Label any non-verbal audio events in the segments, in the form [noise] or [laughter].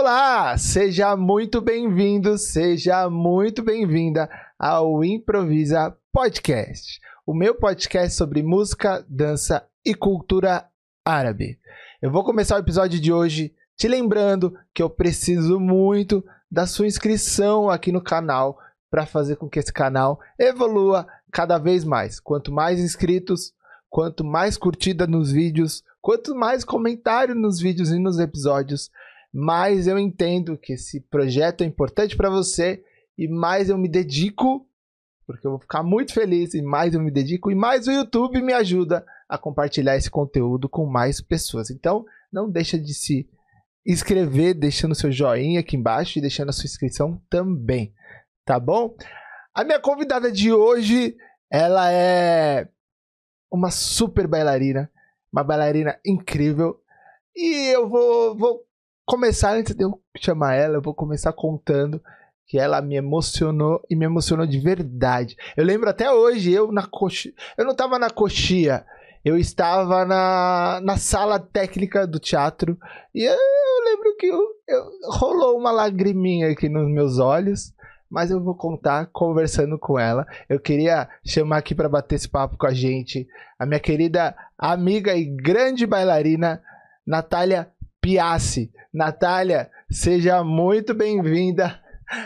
Olá, seja muito bem-vindo, seja muito bem-vinda ao Improvisa Podcast, o meu podcast sobre música, dança e cultura árabe. Eu vou começar o episódio de hoje te lembrando que eu preciso muito da sua inscrição aqui no canal para fazer com que esse canal evolua cada vez mais. Quanto mais inscritos, quanto mais curtida nos vídeos, quanto mais comentário nos vídeos e nos episódios, mais eu entendo que esse projeto é importante para você e mais eu me dedico, porque eu vou ficar muito feliz e mais eu me dedico e mais o YouTube me ajuda a compartilhar esse conteúdo com mais pessoas. Então, não deixa de se inscrever, deixando seu joinha aqui embaixo e deixando a sua inscrição também, tá bom? A minha convidada de hoje, ela é uma super bailarina, uma bailarina incrível. E eu vou, vou começar, antes de eu chamar ela, eu vou começar contando que ela me emocionou e me emocionou de verdade. Eu lembro até hoje, eu na coxia. Eu não estava na coxia, eu estava na, na sala técnica do teatro e eu, eu lembro que eu, eu, rolou uma lagriminha aqui nos meus olhos mas eu vou contar conversando com ela. Eu queria chamar aqui para bater esse papo com a gente a minha querida amiga e grande bailarina, Natália Piassi. Natália, seja muito bem-vinda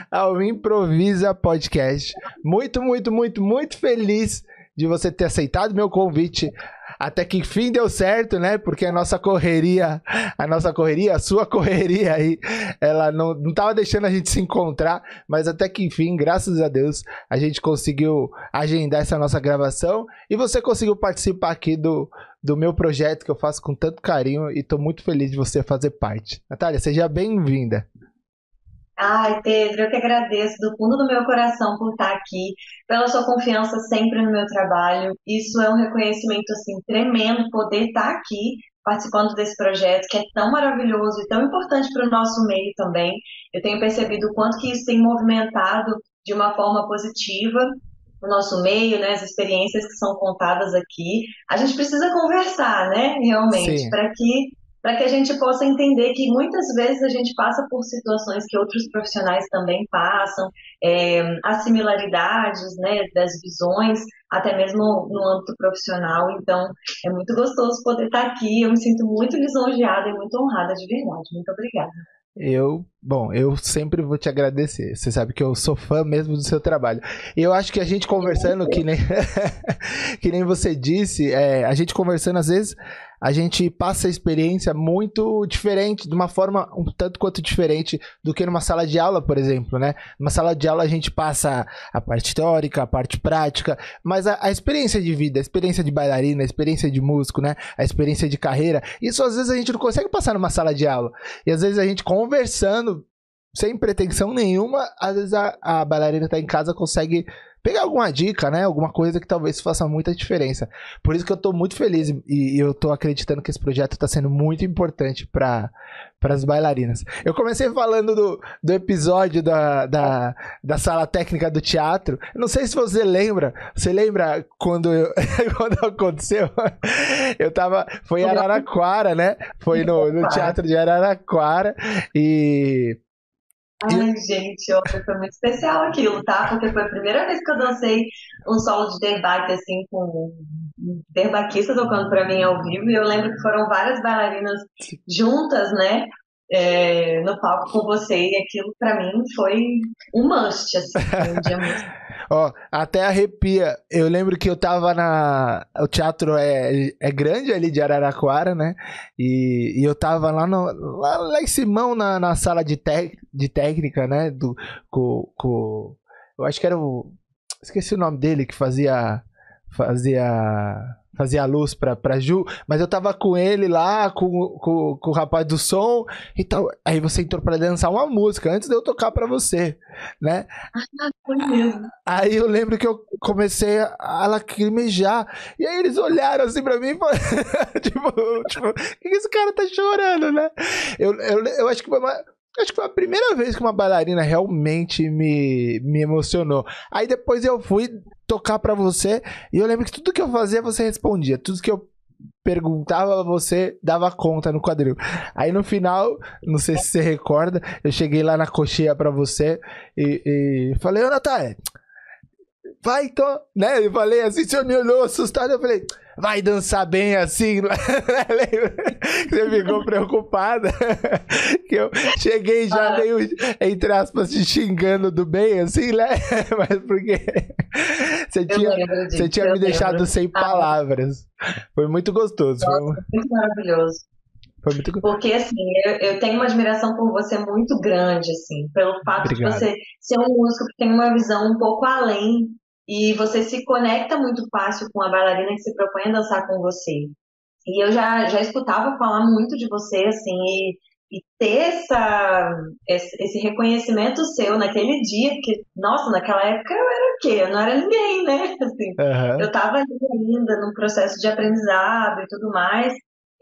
ao Improvisa Podcast. Muito, muito, muito, muito feliz de você ter aceitado meu convite até que enfim deu certo, né? Porque a nossa correria, a nossa correria, a sua [laughs] correria aí, ela não, não tava deixando a gente se encontrar, mas até que enfim, graças a Deus, a gente conseguiu agendar essa nossa gravação e você conseguiu participar aqui do, do meu projeto que eu faço com tanto carinho e tô muito feliz de você fazer parte. Natália, seja bem-vinda. Ai, Pedro, eu que agradeço do fundo do meu coração por estar aqui, pela sua confiança sempre no meu trabalho. Isso é um reconhecimento assim tremendo poder estar aqui participando desse projeto que é tão maravilhoso e tão importante para o nosso meio também. Eu tenho percebido o quanto que isso tem movimentado de uma forma positiva o nosso meio, né, as experiências que são contadas aqui. A gente precisa conversar, né, realmente, para que para que a gente possa entender que muitas vezes a gente passa por situações que outros profissionais também passam, é, as similaridades né, das visões, até mesmo no âmbito profissional. Então, é muito gostoso poder estar aqui. Eu me sinto muito lisonjeada e muito honrada de verdade. Muito obrigada. Eu, bom, eu sempre vou te agradecer. Você sabe que eu sou fã mesmo do seu trabalho. E eu acho que a gente conversando, que nem, [laughs] que nem você disse, é, a gente conversando às vezes a gente passa a experiência muito diferente, de uma forma um tanto quanto diferente do que numa sala de aula, por exemplo, né? Numa sala de aula a gente passa a parte teórica, a parte prática, mas a, a experiência de vida, a experiência de bailarina, a experiência de músico, né? A experiência de carreira, isso às vezes a gente não consegue passar numa sala de aula. E às vezes a gente conversando, sem pretensão nenhuma, às vezes a, a bailarina tá em casa consegue pegar alguma dica, né? Alguma coisa que talvez faça muita diferença. Por isso que eu tô muito feliz e, eu tô acreditando que esse projeto tá sendo muito importante para para as bailarinas. Eu comecei falando do, do episódio da, da, da sala técnica do teatro. Não sei se você lembra. Você lembra quando, eu, [laughs] quando aconteceu? Eu tava. Foi em Araraquara, né? Foi no, no teatro de Araraquara. E Ai, gente, olha, foi muito especial aquilo, tá? Porque foi a primeira vez que eu dancei um solo de derbaque, assim, com um derbaquista tocando pra mim ao vivo. E eu lembro que foram várias bailarinas juntas, né? É, no palco com você. E aquilo, pra mim, foi um must, assim. Foi um dia muito [laughs] Ó, até arrepia. Eu lembro que eu tava na. O teatro é, é grande ali de Araraquara, né? E, e eu tava lá, no, lá, lá em Simão, na, na sala de, tec, de técnica, né? Do, com, com, eu acho que era o. Esqueci o nome dele que fazia. Fazia fazia a luz pra, pra Ju, mas eu tava com ele lá, com, com, com o rapaz do som e tal. Aí você entrou pra dançar uma música antes de eu tocar pra você, né? Ah, foi mesmo. Aí eu lembro que eu comecei a lacrimejar. E aí eles olharam assim pra mim e falaram, [laughs] tipo, tipo, que esse cara tá chorando, né? Eu, eu, eu acho que foi uma, Acho que foi a primeira vez que uma bailarina realmente me, me emocionou. Aí depois eu fui tocar para você e eu lembro que tudo que eu fazia você respondia. Tudo que eu perguntava você, dava conta no quadril. Aí no final, não sei se você recorda, eu cheguei lá na coxinha pra você e, e falei, ô Natália, vai então, né? Eu falei assim, você me olhou assustado, eu falei, vai dançar bem assim. [laughs] Você ficou preocupada. [laughs] que eu cheguei já ah. meio, entre aspas, te xingando do bem, assim, né? [laughs] Mas porque você tinha, você tinha me deixado sem ah. palavras. Foi muito gostoso. Nossa, foi muito maravilhoso. Foi muito... Porque, assim, eu, eu, tenho uma admiração por você muito grande, assim, pelo fato Obrigado. de você ser um músico que tem uma visão um pouco além e você se conecta muito fácil com a bailarina que se propõe a dançar com você. E eu já, já escutava falar muito de você, assim, e, e ter essa, esse, reconhecimento seu naquele dia, que, nossa, naquela época eu era o quê? Eu não era ninguém, né? [laughs] Assim, uhum. Eu estava ainda num processo de aprendizado e tudo mais,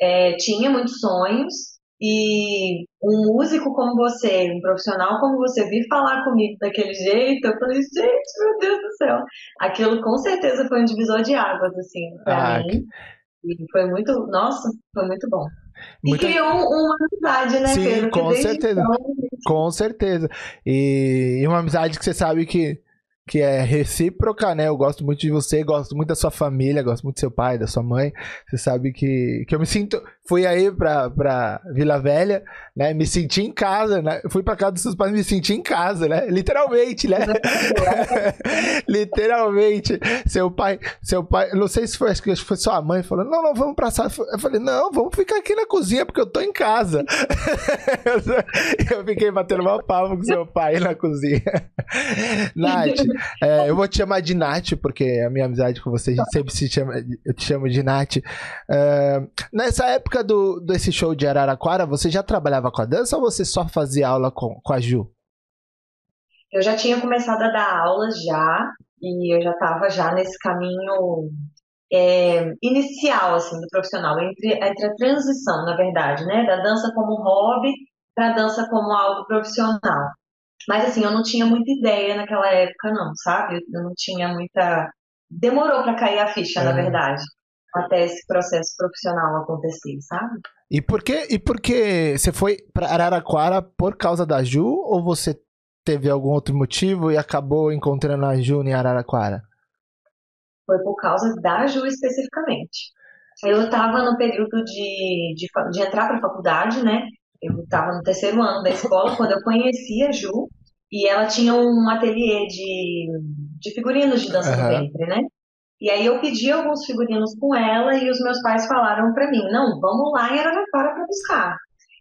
é, tinha muitos sonhos, e um músico como você, um profissional como você, vir falar comigo daquele jeito, eu falei, gente, meu Deus do céu. Aquilo com certeza foi um divisor de águas, assim, pra ah, mim. E foi muito, nossa, foi muito bom. E criou uma amizade, né, Sim, Pedro? com certeza. Então... Com certeza. E uma amizade que você sabe que que é recíproca, né? Eu gosto muito de você, gosto muito da sua família, gosto muito do seu pai, da sua mãe. Você sabe que, que eu me sinto. Fui aí pra, pra Vila Velha, né? Me senti em casa, né? Fui pra casa dos seus pais me senti em casa, né? Literalmente, né? [laughs] Literalmente. Seu pai, seu pai, não sei se foi, acho que foi sua mãe falando, não, não, vamos pra sala. Eu falei, não, vamos ficar aqui na cozinha porque eu tô em casa. [laughs] eu fiquei batendo uma palma com seu pai na cozinha. [laughs] Nath, é, eu vou te chamar de Nath, porque a minha amizade com você, a gente sempre se chama, eu te chamo de Nath. Uh, nessa época do, desse show de Araraquara, você já trabalhava com a dança ou você só fazia aula com, com a Ju? Eu já tinha começado a dar aulas já, e eu já estava já nesse caminho é, inicial, assim, do profissional, entre, entre a transição, na verdade, né, da dança como hobby para a dança como algo profissional. Mas assim, eu não tinha muita ideia naquela época, não, sabe? Eu não tinha muita. Demorou para cair a ficha, é. na verdade, até esse processo profissional acontecer, sabe? E por que, e por que você foi para Araraquara por causa da Ju ou você teve algum outro motivo e acabou encontrando a Ju em Araraquara? Foi por causa da Ju especificamente. Eu estava no período de, de, de entrar para a faculdade, né? Eu estava no terceiro ano da escola quando eu conheci a Ju e ela tinha um ateliê de, de figurinos de dança uhum. do ventre, né? E aí eu pedi alguns figurinos com ela e os meus pais falaram para mim, não, vamos lá em Araraquara para buscar.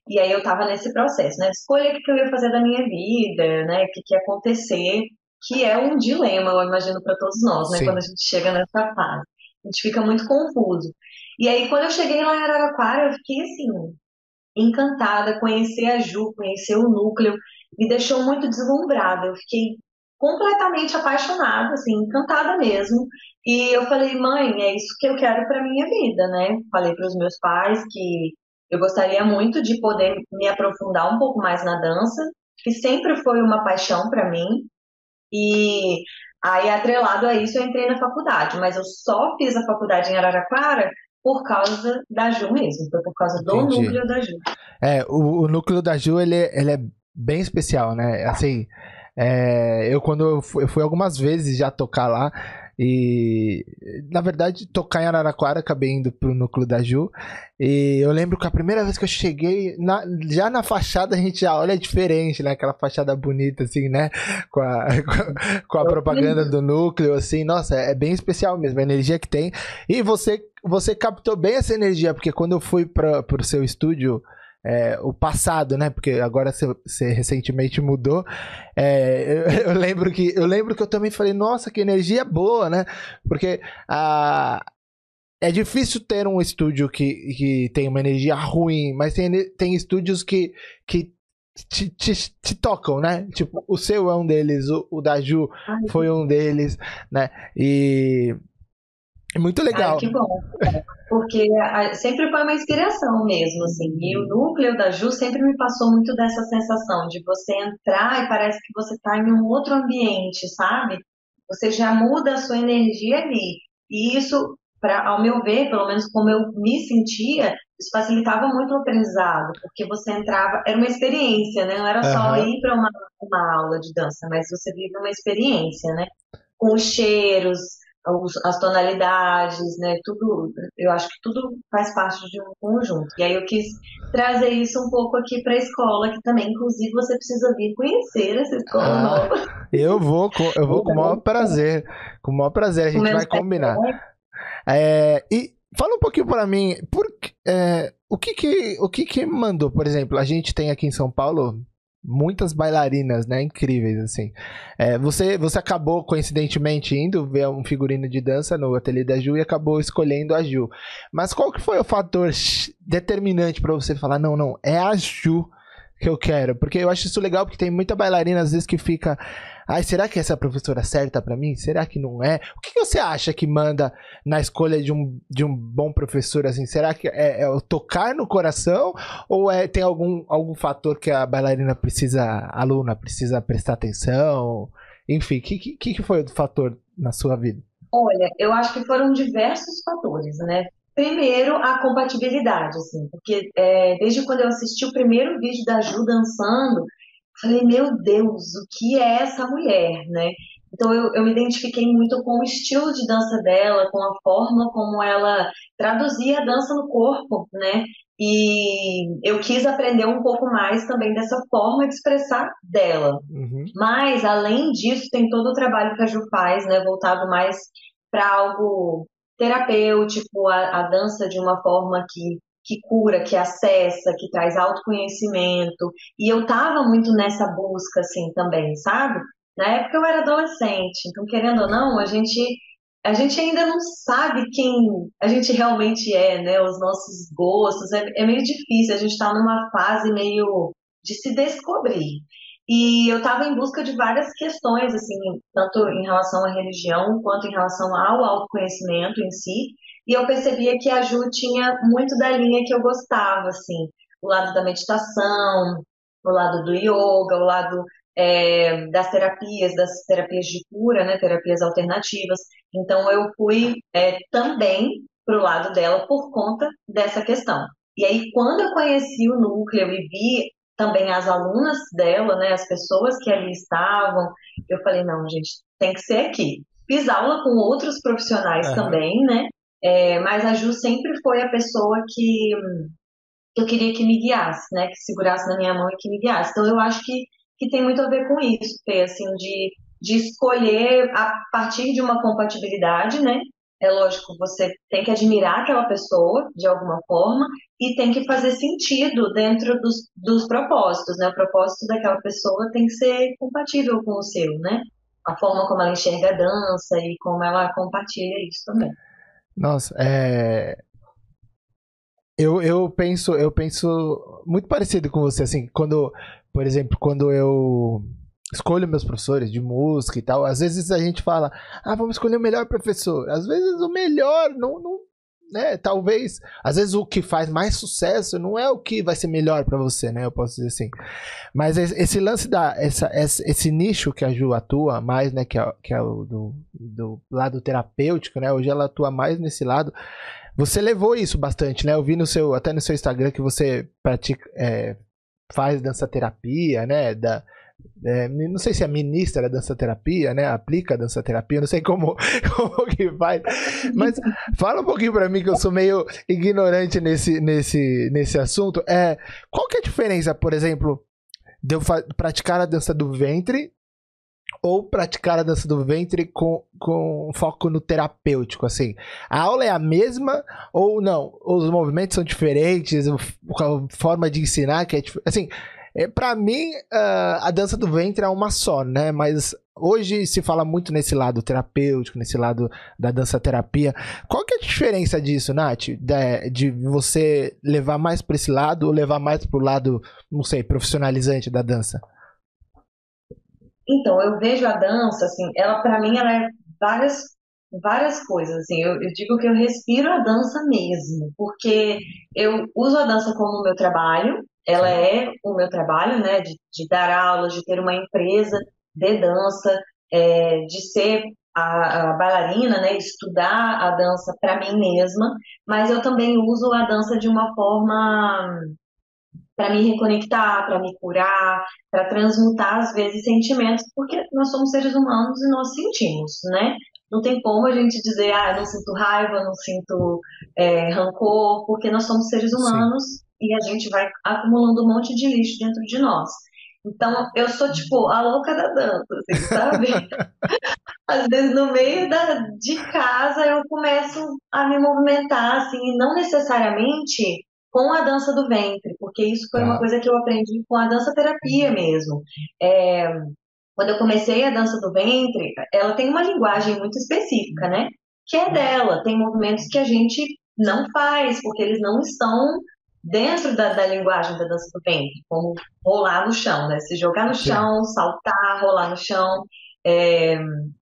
E aí eu estava nesse processo, né? Escolha o que eu ia fazer da minha vida, né? O que, que ia acontecer, que é um dilema, eu imagino, para todos nós, né? Sim. Quando a gente chega nessa fase. A gente fica muito confuso. E aí, quando eu cheguei lá em Araraquara, eu fiquei assim, encantada, conhecer a Ju, conhecer o núcleo, me deixou muito deslumbrada. Eu fiquei completamente apaixonada, assim, encantada mesmo. E eu falei, mãe, é isso que eu quero para minha vida, né? Falei para os meus pais que eu gostaria muito de poder me aprofundar um pouco mais na dança, que sempre foi uma paixão para mim. E aí, atrelado a isso, eu entrei na faculdade, mas eu só fiz a faculdade em Araraquara por causa da Ju mesmo, foi por causa do Entendi. núcleo da Ju. É, o, o núcleo da Ju, ele, ele é bem especial, né? Assim, é, eu quando eu fui, eu fui, algumas vezes já tocar lá e na verdade tocar em Araraquara acabei indo pro núcleo da Ju e eu lembro que a primeira vez que eu cheguei na, já na fachada a gente já olha diferente, né? Aquela fachada bonita assim, né? Com a, [laughs] com a propaganda do núcleo assim, nossa, é bem especial mesmo a energia que tem e você você captou bem essa energia porque quando eu fui para pro seu estúdio é, o passado, né? Porque agora você recentemente mudou. É, eu, [laughs] eu, lembro que eu lembro que eu também falei, nossa, que energia boa, né? Porque a é difícil ter um estúdio que, que tem uma energia ruim, mas tem, tem estúdios que, que te, te, te, tocam, né? Tipo, o seu é um deles, o, o da Ju foi um deles, né? E é muito legal. Ai, que bom. Porque sempre foi uma inspiração mesmo, assim. E o núcleo da Ju sempre me passou muito dessa sensação de você entrar e parece que você está em um outro ambiente, sabe? Você já muda a sua energia ali. E isso para, ao meu ver, pelo menos como eu me sentia, isso facilitava muito o aprendizado, porque você entrava, era uma experiência, né? Não era só uhum. ir para uma, uma aula de dança, mas você vive uma experiência, né? Com os cheiros, as tonalidades, né? Tudo, eu acho que tudo faz parte de um conjunto. E aí eu quis trazer isso um pouco aqui para a escola, que também, inclusive, você precisa vir conhecer essa escola ah, nova. Eu vou, eu vou com o maior prazer, com o maior prazer. A gente vai combinar. É, e fala um pouquinho para mim, por, é, o que que o que que mandou, por exemplo, a gente tem aqui em São Paulo muitas bailarinas, né? Incríveis, assim. É, você, você acabou, coincidentemente, indo ver um figurino de dança no ateliê da Ju e acabou escolhendo a Ju. Mas qual que foi o fator determinante para você falar, não, não, é a Ju que eu quero? Porque eu acho isso legal, porque tem muita bailarina, às vezes, que fica Ai, será que essa é a professora certa para mim? Será que não é? O que, você acha que manda na escolha de um, de um bom professor assim? Será que é, é tocar no coração ou é tem algum, algum fator que a bailarina precisa, a aluna precisa prestar atenção? Enfim, o que, que, que foi o fator na sua vida? Olha, eu acho que foram diversos fatores, né? Primeiro, a compatibilidade, assim, porque é, desde quando eu assisti o primeiro vídeo da Ju dançando, Falei, meu Deus, o que é essa mulher, né? Então eu, eu me identifiquei muito com o estilo de dança dela, com a forma como ela traduzia a dança no corpo, né? E eu quis aprender um pouco mais também dessa forma de expressar dela. Uhum. Mas, além disso, tem todo o trabalho que a Ju faz, né? Voltado mais para algo terapêutico, a, a dança de uma forma que que cura, que acessa, que traz autoconhecimento. E eu tava muito nessa busca, assim, também, sabe? Na época eu era adolescente, então, querendo ou não, a gente, a gente ainda não sabe quem a gente realmente é, né? Os nossos gostos. É, é meio difícil, a gente tá numa fase meio de se descobrir. E eu estava em busca de várias questões, assim, tanto em relação à religião quanto em relação ao autoconhecimento em si. E eu percebia que a Ju tinha muito da linha que eu gostava, assim, o lado da meditação, o lado do yoga, o lado é, das terapias, das terapias de cura, né, terapias alternativas. Então eu fui é, também para o lado dela por conta dessa questão. E aí quando eu conheci o núcleo e vi também as alunas dela, né, as pessoas que ali estavam, eu falei não, gente, tem que ser aqui. Fiz aula com outros profissionais uhum. também, né? É, mas a Ju sempre foi a pessoa que, que eu queria que me guiasse, né? Que segurasse na minha mão e que me guiasse. Então eu acho que, que tem muito a ver com isso, ter, assim, de, de escolher a partir de uma compatibilidade, né? É lógico, você tem que admirar aquela pessoa de alguma forma e tem que fazer sentido dentro dos, dos propósitos, né? O propósito daquela pessoa tem que ser compatível com o seu, né? A forma como ela enxerga a dança e como ela compartilha isso também. Nossa, é. Eu, eu penso, eu penso muito parecido com você, assim, quando, por exemplo, quando eu escolho meus professores de música e tal, às vezes a gente fala, ah, vamos escolher o melhor professor. Às vezes o melhor não, não né, talvez, às vezes o que faz mais sucesso não é o que vai ser melhor para você, né? Eu posso dizer assim. Mas esse lance da essa, esse, nicho que a Ju atua mais, né, que é, que é o do, do lado terapêutico, né? Hoje ela atua mais nesse lado. Você levou isso bastante, né? Eu vi no seu até no seu Instagram que você pratica é, faz dança terapia, né? Da, é, não sei se é ministra da dança terapia, né? Aplica a dança terapia, não sei como, [laughs] como que faz. Mas fala um pouquinho para mim que eu sou meio ignorante nesse, nesse, nesse assunto. É, qual que é a diferença, por exemplo, de eu praticar a dança do ventre ou praticar a dança do ventre com, com foco no terapêutico, assim. A aula é a mesma ou não? Os movimentos são diferentes, a forma de ensinar que é assim, é, para mim, uh, a dança do ventre é uma só, né? Mas hoje se fala muito nesse lado terapêutico, nesse lado da dança terapia. Qual que é a diferença disso, Nath? De, de você levar mais para esse lado ou levar mais para o lado, não sei, profissionalizante da dança? Então, eu vejo a dança, assim, ela para mim ela é várias várias coisas, assim, eu, eu, digo que eu respiro a dança mesmo, porque eu uso a dança como meu trabalho, ela é o meu trabalho, né, de, de dar aulas, de ter uma empresa de dança, é, de ser a, a bailarina, né, estudar a dança para mim mesma, mas eu também uso a dança de uma forma para me reconectar, para me curar, para transmutar às vezes sentimentos, porque nós somos seres humanos e nós sentimos, né? Não tem como a gente dizer, ah, eu não sinto raiva, não sinto é, rancor, porque nós somos seres humanos Sim. E a gente vai acumulando um monte de lixo dentro de nós. Então, eu sou, tipo, a louca da dança, assim, sabe? [laughs] Às vezes, no meio da, de casa, eu começo a me movimentar, assim, e não necessariamente com a dança do ventre, porque isso foi uma tá. coisa que eu aprendi com a dança terapia mesmo. É, quando eu comecei a dança do ventre, ela tem uma linguagem muito específica, né? Que é dela. Tem movimentos que a gente não faz, porque eles não estão dentro da, da, linguagem da dança do ventre, como rolar no chão, né? Se jogar no chão, saltar, rolar no chão, é,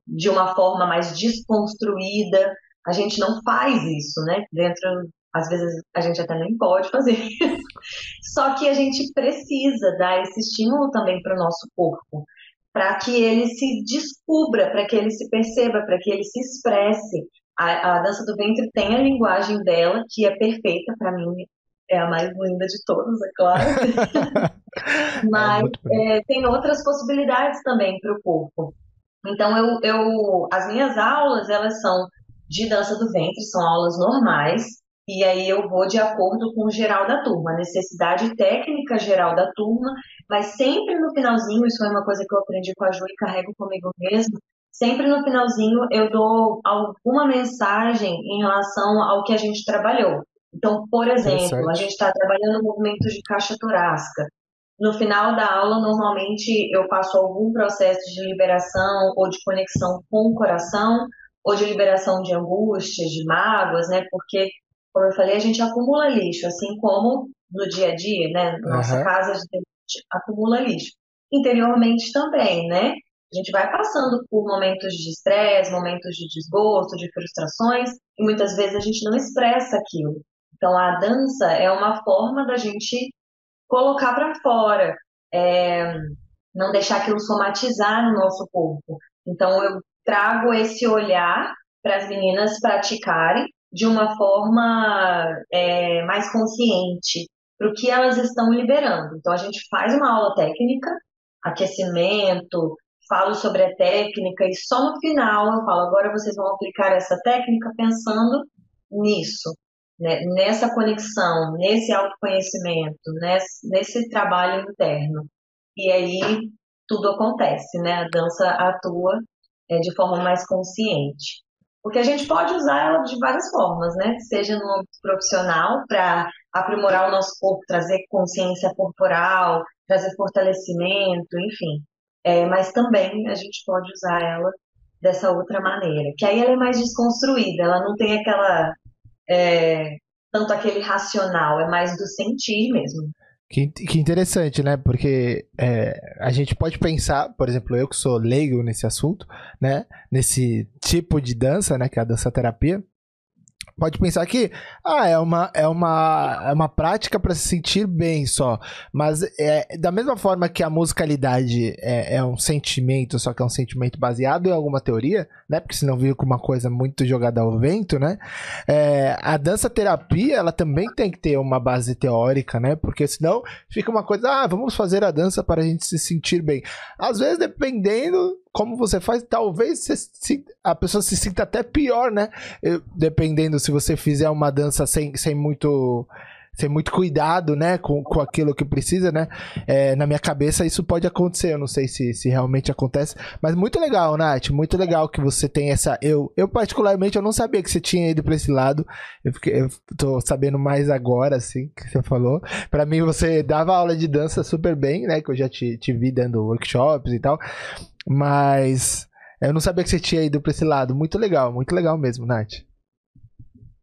de uma forma mais desconstruída. A gente não faz isso, né? Dentro, às vezes a gente até nem pode fazer. [laughs] Só que a gente precisa dar esse estímulo também para o nosso corpo, para que ele se descubra, para que ele se perceba, para que ele se expresse. A, a, dança do ventre tem a linguagem dela, que é perfeita para mim, é a mais linda de todas, é claro. [laughs] Mas é, tem outras possibilidades também para o corpo. Então, eu, eu, as minhas aulas, elas são de dança do ventre, são aulas normais, e aí eu vou de acordo com o geral da turma, a necessidade técnica geral da turma, mas sempre no finalzinho, isso é uma coisa que eu aprendi com a Ju e carrego comigo mesmo, sempre no finalzinho eu dou alguma mensagem em relação ao que a gente trabalhou. Então, por exemplo, a gente está trabalhando movimentos de caixa torácica. No final da aula, normalmente eu passo algum processo de liberação ou de conexão com o coração, ou de liberação de angústias, de mágoas, né? Porque, como eu falei, a gente acumula lixo, assim como no dia a dia, né? Na nossa uhum. casa a gente acumula lixo. Interiormente também, né? A gente vai passando por momentos de estresse, momentos de desgosto, de frustrações, e muitas vezes a gente não expressa aquilo. Então, a dança é uma forma da gente colocar para fora, é, não deixar aquilo somatizar no nosso corpo. Então, eu trago esse olhar para as meninas praticarem de uma forma é, mais consciente para o que elas estão liberando. Então, a gente faz uma aula técnica, aquecimento, falo sobre a técnica e só no final eu falo: agora vocês vão aplicar essa técnica pensando nisso né, nessa conexão, nesse autoconhecimento, nesse, nesse trabalho interno. E aí tudo acontece, né? A dança atua é, de forma mais consciente. Porque a gente pode usar ela de várias formas, né? Seja no âmbito profissional, para aprimorar o nosso corpo, trazer consciência corporal, trazer fortalecimento, enfim. É, mas também a gente pode usar ela dessa outra maneira, que aí ela é mais desconstruída, ela não tem aquela é, tanto aquele racional, é mais do sentir mesmo. Que, que interessante, né? Porque é, a gente pode pensar, por exemplo, eu que sou leigo nesse assunto, né? Nesse tipo de dança, né? Que é a dança terapia pode pensar que ah, é uma, é uma, é uma prática para se sentir bem só. Mas é da mesma forma que a musicalidade é, é, um sentimento, só que é um sentimento baseado em alguma teoria, né? Porque senão viu com uma coisa muito jogada ao vento, né? É, a dança terapia, ela também tem que ter uma base teórica, né? Porque senão fica uma coisa, ah, vamos fazer a dança para a gente se sentir bem. Às vezes, dependendo como você faz, talvez se, a pessoa se sinta até pior, né? Eu, dependendo se você fizer uma dança sem, sem muito sem muito cuidado, né, com, com aquilo que precisa, né? É, na minha cabeça isso pode acontecer, eu não sei se, se realmente acontece, mas muito legal, Nath, muito legal que você tem essa. Eu, eu particularmente, eu não sabia que você tinha ido para esse lado, eu, fiquei, eu tô sabendo mais agora, assim, que você falou. Para mim, você dava aula de dança super bem, né? Que eu já te, te vi dando workshops e tal. Mas eu não sabia que você tinha ido para esse lado. Muito legal, muito legal mesmo, Nath.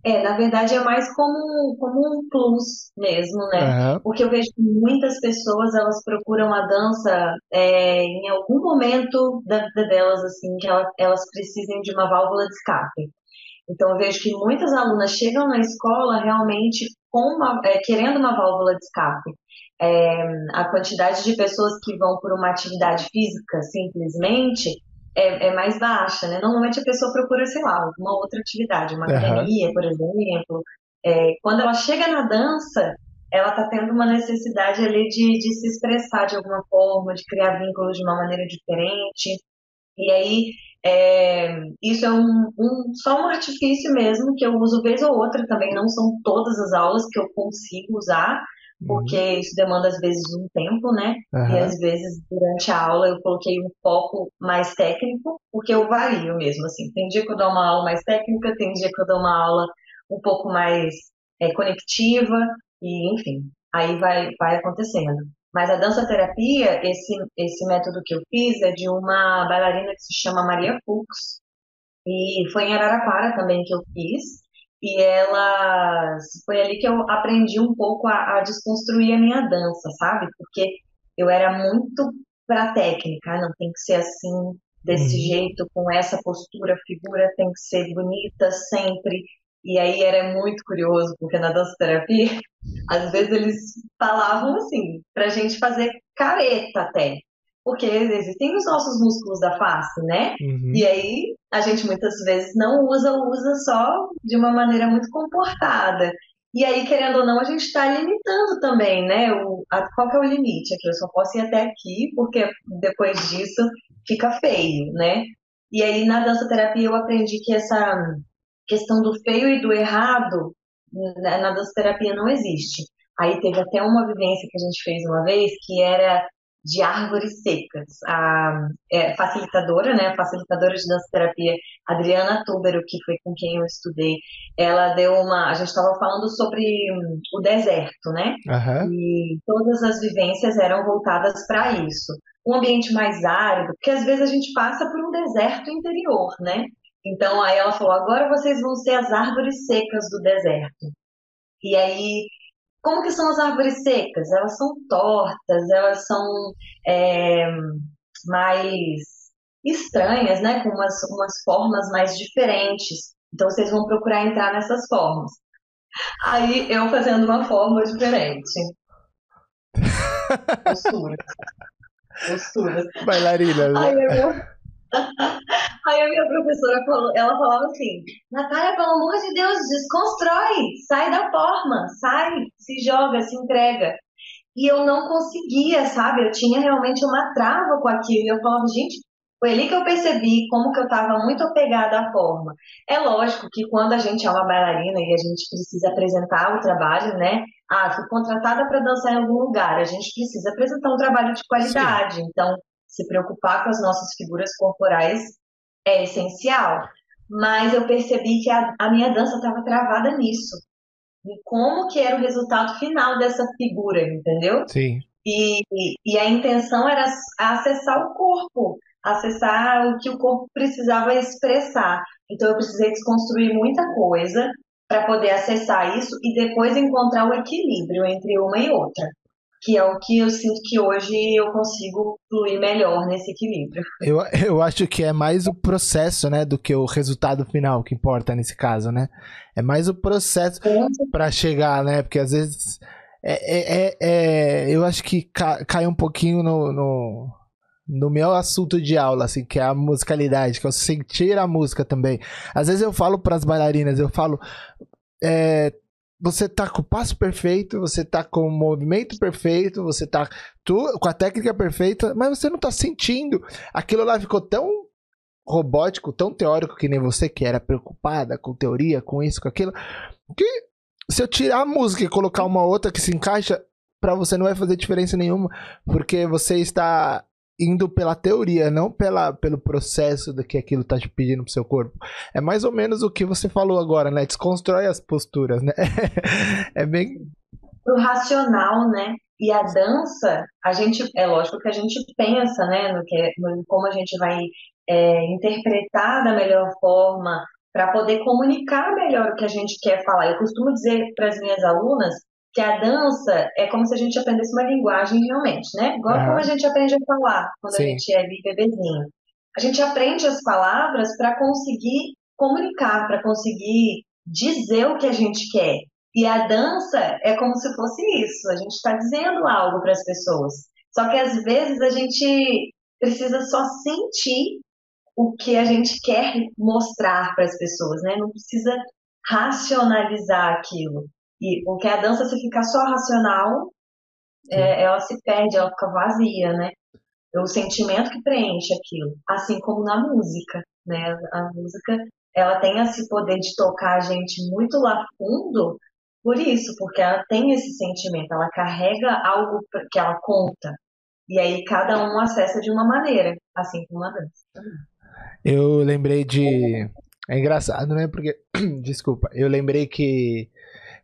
É, na verdade é mais como, como um plus mesmo, né? Uhum. Porque eu vejo que muitas pessoas elas procuram a dança é, em algum momento da vida delas, assim, que elas, elas precisem de uma válvula de escape. Então eu vejo que muitas alunas chegam na escola realmente uma, é, querendo uma válvula de escape é, a quantidade de pessoas que vão por uma atividade física simplesmente é, é, mais baixa, né? Normalmente a pessoa procura, sei lá, uma outra atividade, uma academia, por exemplo. É, quando ela chega na dança, ela está tendo uma necessidade ali de, de se expressar de alguma forma, de criar vínculos de uma maneira diferente. E aí, é, isso é um, um, só um artifício mesmo que eu uso vez ou outra também, não são todas as aulas que eu consigo usar, porque uhum. isso demanda às vezes um tempo, né? Uhum. E às vezes durante a aula eu coloquei um foco mais técnico, porque eu vario mesmo, assim. Tem dia que eu dou uma aula mais técnica, tem dia que eu dou uma aula um pouco mais é, conectiva, e enfim, aí vai, vai acontecendo. Mas a dança terapia, esse, esse método que eu fiz é de uma bailarina que se chama Maria Fux, e foi em Araraquara também que eu fiz. E ela foi ali que eu aprendi um pouco a, a desconstruir a minha dança, sabe? Porque eu era muito pra técnica, ah, não tem que ser assim, desse uhum. jeito, com essa postura, figura tem que ser bonita sempre. E aí era muito curioso, porque na dança terapia, [laughs] às vezes eles falavam assim, pra gente fazer careta até porque existem os nossos músculos da face, né? Uhum. E aí a gente muitas vezes não usa, usa só de uma maneira muito comportada. E aí, querendo ou não, a gente está limitando também, né? O, a, qual que é o limite? Aqui eu só posso ir até aqui, porque depois disso fica feio, né? E aí, na dança terapia, eu aprendi que essa questão do feio e do errado na, na dança terapia não existe. Aí teve até uma vivência que a gente fez uma vez, que era de árvores secas. A é, facilitadora, né, a facilitadora de dança terapia, Adriana Tubero, que foi com quem eu estudei, ela deu uma. A gente estava falando sobre hum, o deserto, né? Uhum. E todas as vivências eram voltadas para isso. Um ambiente mais árido, porque às vezes a gente passa por um deserto interior, né? Então aí ela falou: agora vocês vão ser as árvores secas do deserto. E aí como que são as árvores secas? Elas são tortas, elas são é, mais estranhas, né? Com umas, umas formas mais diferentes. Então vocês vão procurar entrar nessas formas. Aí eu fazendo uma forma diferente. [laughs] Posturas. Posturas. Bailarina, né? Aí eu, Aí a minha professora falou, ela falava assim, Natália, pelo amor de Deus, desconstrói, sai da forma, sai, se joga, se entrega. E eu não conseguia, sabe? Eu tinha realmente uma trava com aquilo. E eu falava, gente, foi ali que eu percebi como que eu estava muito apegada à forma. É lógico que quando a gente é uma bailarina e a gente precisa apresentar o trabalho, né? Ah, fui contratada para dançar em algum lugar. A gente precisa apresentar um trabalho de qualidade. Sim. Então, se preocupar com as nossas figuras corporais é essencial. Mas eu percebi que a, a minha dança estava travada nisso. Em como que era o resultado final dessa figura, entendeu? Sim. E, e, e a intenção era acessar o corpo, acessar o que o corpo precisava expressar. Então eu precisei desconstruir muita coisa para poder acessar isso e depois encontrar o equilíbrio entre uma e outra que é o que eu sinto que hoje eu consigo fluir melhor nesse equilíbrio. Eu, eu acho que é mais o processo, né, do que o resultado final que importa nesse caso, né? É mais o processo para chegar, né? Porque às vezes é, é, é, é eu acho que cai um pouquinho no, no, no meu assunto de aula, assim, que é a musicalidade, que é o sentir a música também. Às vezes eu falo para as bailarinas, eu falo, é, você tá com o passo perfeito, você tá com o movimento perfeito, você tá tu, com a técnica perfeita, mas você não tá sentindo. Aquilo lá ficou tão robótico, tão teórico que nem você que era preocupada com teoria, com isso, com aquilo, que se eu tirar a música e colocar uma outra que se encaixa, para você não vai fazer diferença nenhuma, porque você está indo pela teoria, não pela, pelo processo do que aquilo tá te pedindo pro seu corpo. É mais ou menos o que você falou agora, né? Desconstrói as posturas, né? [laughs] é bem. Pro racional, né? E a dança, a gente, é lógico que a gente pensa, né, no que, no, como a gente vai é, interpretar da melhor forma para poder comunicar melhor o que a gente quer falar. Eu costumo dizer para as minhas alunas que a dança é como se a gente aprendesse uma linguagem realmente, né? Igual uhum. como a gente aprende a falar quando Sim. a gente é bebezinho. A gente aprende as palavras para conseguir comunicar, para conseguir dizer o que a gente quer. E a dança é como se fosse isso. A gente está dizendo algo para as pessoas. Só que às vezes a gente precisa só sentir o que a gente quer mostrar para as pessoas, né? Não precisa racionalizar aquilo. E porque a dança, se ficar só racional, é, ela se perde, ela fica vazia, né? É o sentimento que preenche aquilo, assim como na música, né? A música, ela tem esse poder de tocar a gente muito lá fundo, por isso, porque ela tem esse sentimento, ela carrega algo que ela conta. E aí cada um acessa de uma maneira, assim como a dança. Eu lembrei de. É engraçado, né? Porque. [clears throat] Desculpa, eu lembrei que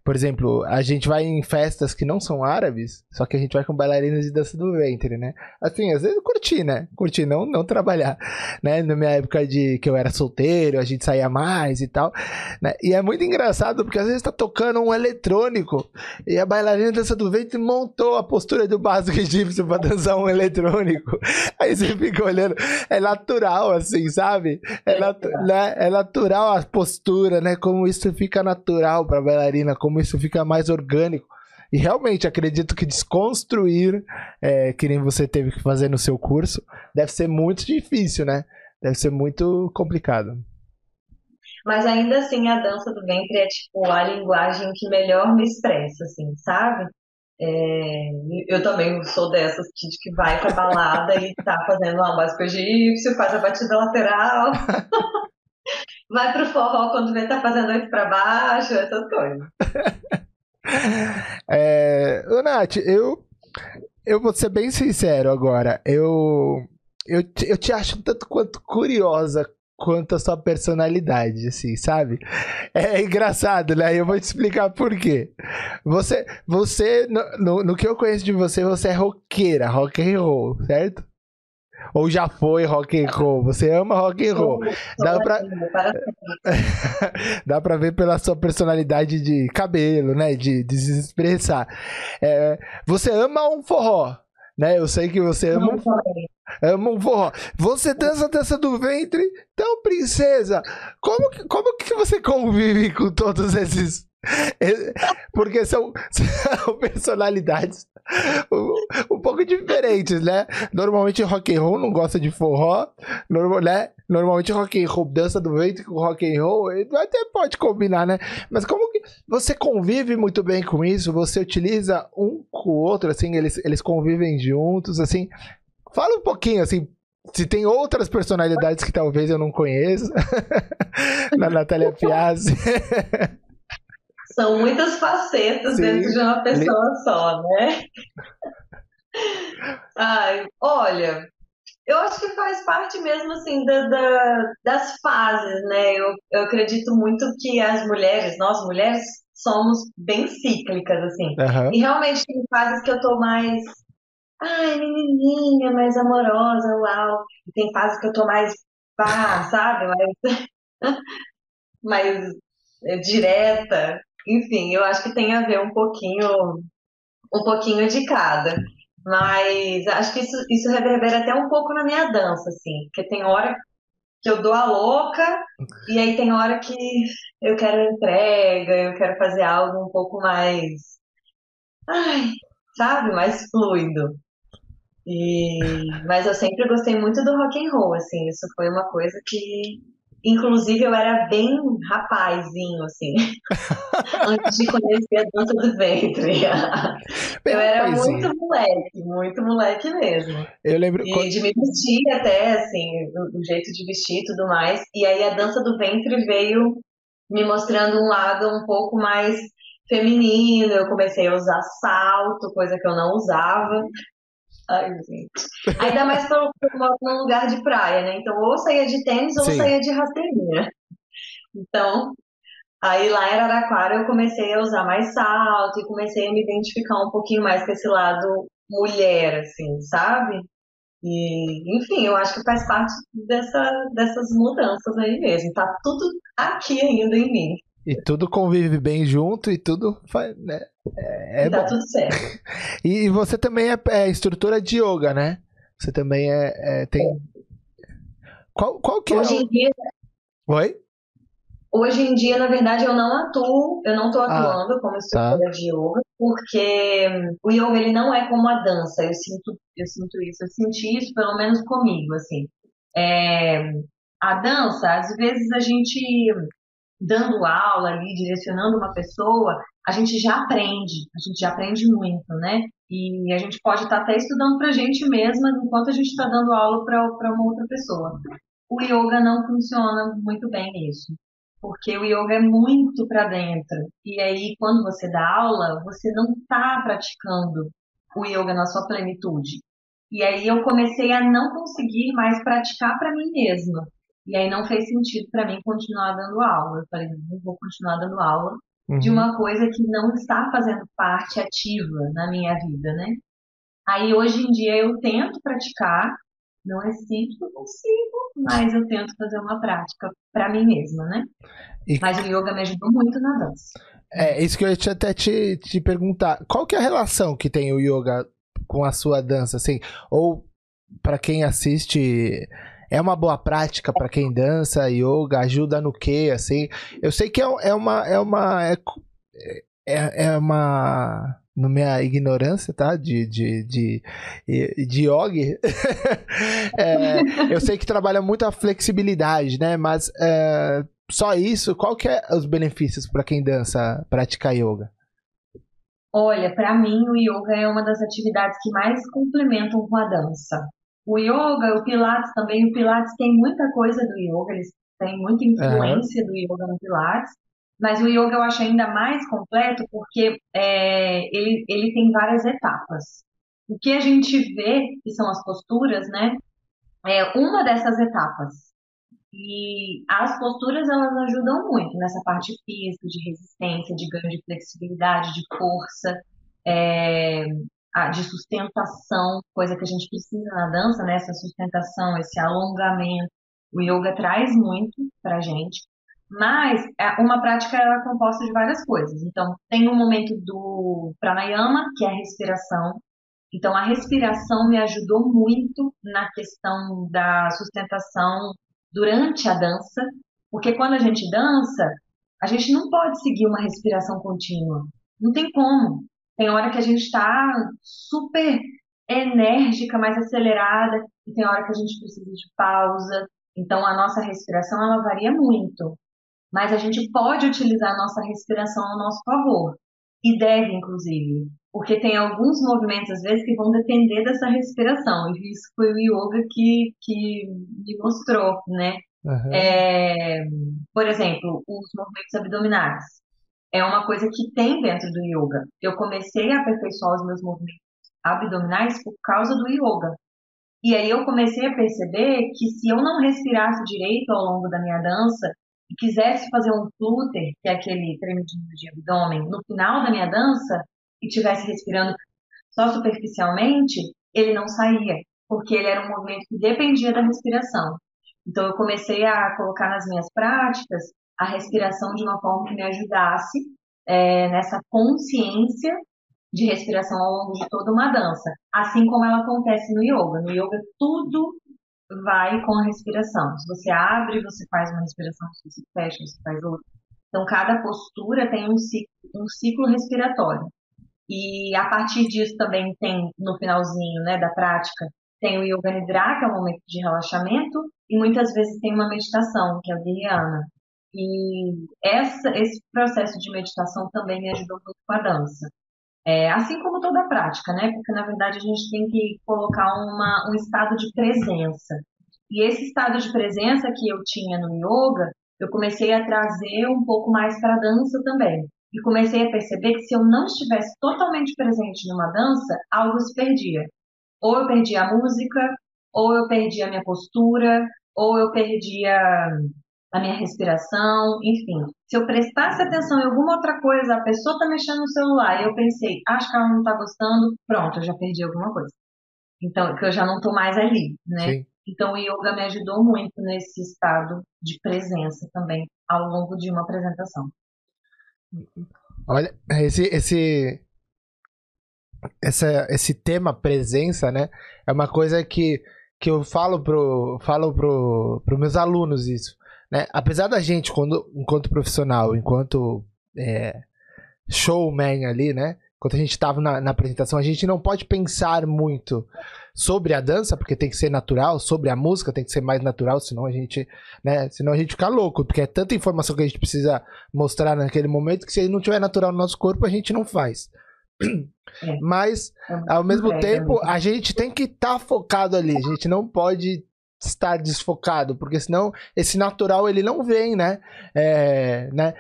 por exemplo, a gente vai em festas que não são árabes, só que a gente vai com bailarinas de dança do ventre, né? Assim, às vezes eu curti, né? Curti não, não trabalhar, [laughs] né? Na minha época de que eu era solteiro, a gente saía mais e tal, né? E é muito engraçado porque às vezes tá tocando um eletrônico e a bailarina dança do ventre montou a postura do básico egípcio pra dançar um eletrônico. [laughs] Aí você fica olhando, é natural, assim, sabe? É, natu né? é natural a postura, né? Como isso fica natural pra bailarina, como isso fica mais orgânico. E realmente acredito que desconstruir, é, que nem você teve que fazer no seu curso, deve ser muito difícil, né? Deve ser muito complicado. Mas ainda assim, a dança do ventre é tipo a linguagem que melhor me expressa, assim, sabe? É, eu também sou dessas que, que vai pra balada e tá fazendo uma básico egípcio, faz a batida lateral. [laughs] vai pro forró quando vê tá fazendo oito pra baixo, essas coisas. [laughs] é, Nath, eu, eu vou ser bem sincero agora. Eu, eu, eu te acho tanto quanto curiosa quanto a sua personalidade, assim, sabe? É [laughs] engraçado, né? Eu vou te explicar por quê. Você, você no, no, no que eu conheço de você, você é roqueira, rock and roll, certo? Ou já foi rock and roll? Você ama rock and roll. Dá pra... [laughs] Dá pra ver pela sua personalidade de cabelo, né? De, de se expressar. É, você ama um forró, né? Eu sei que você ama um, ama um forró. Você dança dança do ventre? Então, princesa, como que, como que você convive com todos esses [laughs] porque são, são personalidades um, um, pouco diferentes, né? Normalmente rock and roll não gosta de forró, normal, né? Normalmente rock and roll dança do ventre com rock and roll, até pode combinar, né? Mas como que você convive muito bem com isso? Você utiliza um com o outro, assim, eles, eles convivem juntos, assim. Fala um pouquinho, assim, se tem outras personalidades que talvez eu não conheça, [laughs] na Natália Piazzi. [laughs] São muitas facetas Sim. dentro de uma pessoa só, né? Ai, olha, eu acho que faz parte mesmo assim da, da, das fases, né? Eu, eu acredito muito que as mulheres, nós mulheres, somos bem cíclicas, assim. Uhum. E realmente tem fases que eu tô mais. Ai, menininha, mais amorosa, uau. E tem fases que eu tô mais. Pá, sabe? Mais. [laughs] mais é, direta. Enfim, eu acho que tem a ver um pouquinho, um pouquinho de cada. Mas acho que isso, isso reverbera até um pouco na minha dança, assim, porque tem hora que eu dou a louca e aí tem hora que eu quero entrega, eu quero fazer algo um pouco mais, ai, sabe, mais fluido. E, mas eu sempre gostei muito do rock and roll, assim, isso foi uma coisa que Inclusive, eu era bem rapazinho, assim, [laughs] antes de conhecer a dança do ventre. [laughs] eu era rapazinho. muito moleque, muito moleque mesmo. Eu lembro. E quando... de me vestir até, assim, o, o jeito de vestir e tudo mais. E aí a dança do ventre veio me mostrando um lado um pouco mais feminino. Eu comecei a usar salto, coisa que eu não usava. Ai, gente. Ainda mais quando eu moro num lugar de praia, né? Então, ou saía de tênis ou Sim. saía de rasteirinha. Então, aí lá em Araraquara eu comecei a usar mais salto e comecei a me identificar um pouquinho mais com esse lado mulher, assim, sabe? E, enfim, eu acho que faz parte dessa, dessas mudanças aí mesmo. Tá tudo aqui ainda em mim. E tudo convive bem junto e tudo faz, né? É, é tá tudo certo. [laughs] E, você também é, é, instrutora de yoga, né? Você também é, é tem. É. Qual, qual que Hoje é? Hoje em dia. Oi? Hoje em dia, na verdade, eu não atuo, eu não estou ah, atuando ah, como instrutora tá. de yoga, porque o yoga ele não é como a dança. Eu sinto, eu sinto isso, eu senti isso pelo menos comigo, assim. É, a dança, às vezes a gente dando aula ali, direcionando uma pessoa, a gente já aprende, a gente já aprende muito, né? E a gente pode estar tá até estudando para a gente mesma enquanto a gente está dando aula para uma outra pessoa. O yoga não funciona muito bem isso, porque o yoga é muito para dentro. E aí, quando você dá aula, você não está praticando o yoga na sua plenitude. E aí eu comecei a não conseguir mais praticar para mim mesma. E aí não fez sentido para mim continuar dando aula. Eu falei, não vou continuar dando aula uhum. de uma coisa que não está fazendo parte ativa na minha vida, né? Aí hoje em dia eu tento praticar, não é simples, eu consigo, mas eu tento fazer uma prática para mim mesma, né? E... Mas o yoga me ajudou muito na dança. É, isso que eu ia até te, te perguntar. Qual que é a relação que tem o yoga com a sua dança, assim? Ou para quem assiste é uma boa prática para quem dança yoga? Ajuda no quê, assim? Eu sei que é, é uma é uma é, é, é uma na minha ignorância, tá? De, de, de, de yoga. [laughs] é, eu sei que trabalha muito a flexibilidade, né? Mas é, só isso, qual que é os benefícios para quem dança, pratica yoga? Olha, para mim o yoga é uma das atividades que mais complementam com a dança. O yoga, o pilates também, o pilates tem muita coisa do yoga, eles têm muita influência uhum. do yoga no pilates, mas o yoga eu acho ainda mais completo porque é, ele, ele tem várias etapas. O que a gente vê, que são as posturas, né, é uma dessas etapas. E as posturas elas ajudam muito nessa parte física, de resistência, de ganho de flexibilidade, de força, é, de sustentação, coisa que a gente precisa na dança, né? Essa sustentação, esse alongamento. O yoga traz muito pra gente. Mas é, uma prática é composta de várias coisas. Então, tem um momento do pranayama, que é a respiração. Então, a respiração me ajudou muito na questão da sustentação durante a dança, porque quando a gente dança, a gente não pode seguir uma respiração contínua. Não tem como. Tem hora que a gente está super enérgica, mais acelerada, e tem hora que a gente precisa de pausa. Então a nossa respiração ela varia muito, mas a gente pode utilizar a nossa respiração ao nosso favor e deve inclusive, porque tem alguns movimentos às vezes que vão depender dessa respiração, e isso foi o yoga que, que me mostrou, né? Uhum. É, por exemplo, os movimentos abdominais. É uma coisa que tem dentro do yoga. Eu comecei a aperfeiçoar os meus movimentos abdominais por causa do yoga. E aí eu comecei a perceber que se eu não respirasse direito ao longo da minha dança e quisesse fazer um flutter, que é aquele tremidinho de abdômen, no final da minha dança, e tivesse respirando só superficialmente, ele não saía, porque ele era um movimento que dependia da respiração. Então eu comecei a colocar nas minhas práticas a respiração de uma forma que me ajudasse é, nessa consciência de respiração ao longo de toda uma dança, assim como ela acontece no yoga. No yoga tudo vai com a respiração. Se você abre, você faz uma respiração, se você fecha, você faz outra. Então, cada postura tem um ciclo, um ciclo respiratório. E a partir disso também tem, no finalzinho né, da prática, tem o Yoga Nidra, que é um momento de relaxamento, e muitas vezes tem uma meditação, que é o Dhyana. E essa, esse processo de meditação também me ajudou muito com a dança. É, assim como toda a prática, né? Porque na verdade a gente tem que colocar uma, um estado de presença. E esse estado de presença que eu tinha no yoga, eu comecei a trazer um pouco mais para a dança também. E comecei a perceber que se eu não estivesse totalmente presente numa dança, algo se perdia. Ou eu perdia a música, ou eu perdia a minha postura, ou eu perdia a minha respiração, enfim. Se eu prestasse atenção em alguma outra coisa, a pessoa está mexendo no celular e eu pensei, acho que ela não está gostando, pronto, eu já perdi alguma coisa. Então, que eu já não estou mais ali, né? Sim. Então, o yoga me ajudou muito nesse estado de presença também ao longo de uma apresentação. Olha, esse, esse, essa, esse tema presença, né? É uma coisa que, que eu falo pro, falo pro, pro meus alunos isso né? Apesar da gente, quando, enquanto profissional, enquanto é, showman ali, né? quando a gente estava na, na, apresentação, a gente não pode pensar muito sobre a dança, porque tem que ser natural, sobre a música tem que ser mais natural, senão a gente, né, senão a gente fica louco, porque é tanta informação que a gente precisa mostrar naquele momento que se não tiver natural no nosso corpo, a gente não faz. É. Mas, é ao mesmo tempo, a gente tem que estar tá focado ali, a gente não pode estar desfocado, porque senão esse natural ele não vem, né? É, né?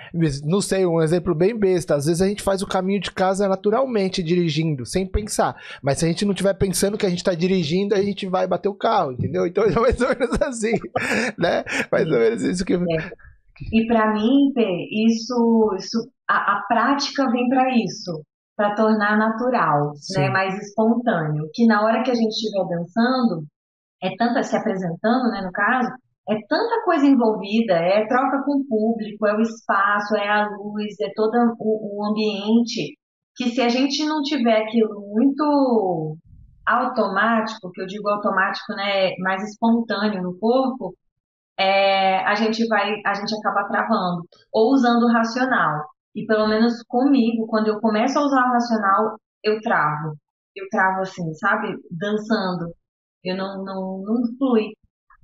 Não sei, um exemplo bem besta. Às vezes a gente faz o caminho de casa naturalmente dirigindo, sem pensar. Mas se a gente não estiver pensando que a gente está dirigindo, a gente vai bater o carro, entendeu? Então [laughs] é mais ou menos assim, né? Mais ou menos isso que. É. E para mim, Pê, isso, isso a, a prática vem para isso, para tornar natural, né? Mais espontâneo. Que na hora que a gente estiver dançando é tanta se apresentando, né, no caso, é tanta coisa envolvida, é troca com o público, é o espaço, é a luz, é todo o, o ambiente, que se a gente não tiver aquilo muito automático, que eu digo automático, né, mais espontâneo no corpo, é, a gente vai, a gente acaba travando ou usando o racional. E pelo menos comigo, quando eu começo a usar o racional, eu travo. Eu travo assim, sabe? Dançando. Eu não, não, não flui.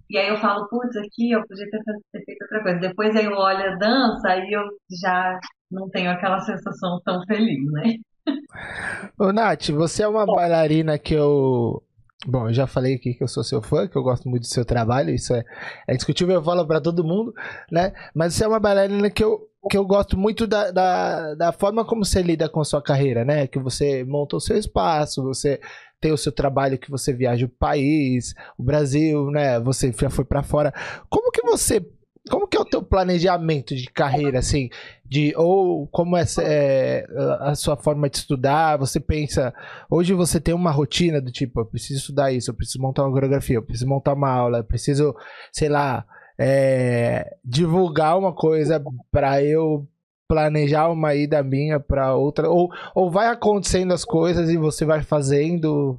E aí eu falo, putz, aqui eu podia ter, ter feito outra coisa. Depois aí eu olho a dança, aí eu já não tenho aquela sensação tão feliz, né? [laughs] Ô, Nath, você é uma bailarina que eu. Bom, eu já falei aqui que eu sou seu fã, que eu gosto muito do seu trabalho, isso é, é discutível, eu falo para todo mundo, né? Mas você é uma bailarina que eu, que eu gosto muito da, da, da forma como você lida com a sua carreira, né? Que você monta o seu espaço, você tem o seu trabalho que você viaja o país, o Brasil, né? Você já foi para fora. Como que você como que é o teu planejamento de carreira, assim, de ou como é, é, a sua forma de estudar? Você pensa, hoje você tem uma rotina do tipo, eu preciso estudar isso, eu preciso montar uma coreografia, eu preciso montar uma aula, eu preciso, sei lá, é, divulgar uma coisa para eu planejar uma ida minha para outra ou, ou vai acontecendo as coisas e você vai fazendo.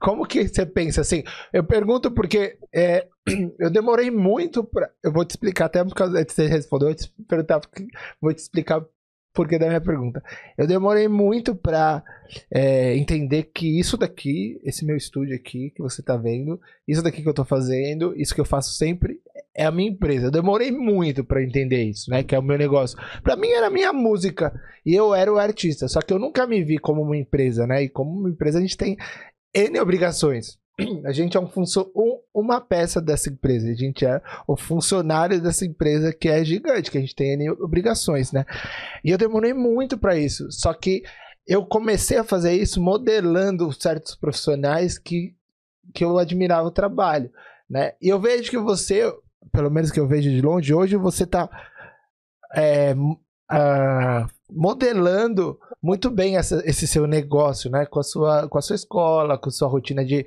Como que você pensa assim? Eu pergunto porque é, [clears throat] eu demorei muito para eu vou te explicar até por causa de você respondeu eu te perguntar vou te explicar porque da minha pergunta eu demorei muito para é, entender que isso daqui esse meu estúdio aqui que você tá vendo isso daqui que eu tô fazendo isso que eu faço sempre é a minha empresa. Eu demorei muito para entender isso, né? Que é o meu negócio. Para mim era minha música e eu era o artista. Só que eu nunca me vi como uma empresa, né? E como uma empresa a gente tem N obrigações. A gente é um um, uma peça dessa empresa. A gente é o funcionário dessa empresa que é gigante, que a gente tem obrigações, né? E eu demorei muito para isso. Só que eu comecei a fazer isso modelando certos profissionais que, que eu admirava o trabalho. Né? E eu vejo que você, pelo menos que eu vejo de longe, hoje você está é, uh, modelando muito bem essa, esse seu negócio, né? Com a sua, com a sua escola, com a sua rotina de,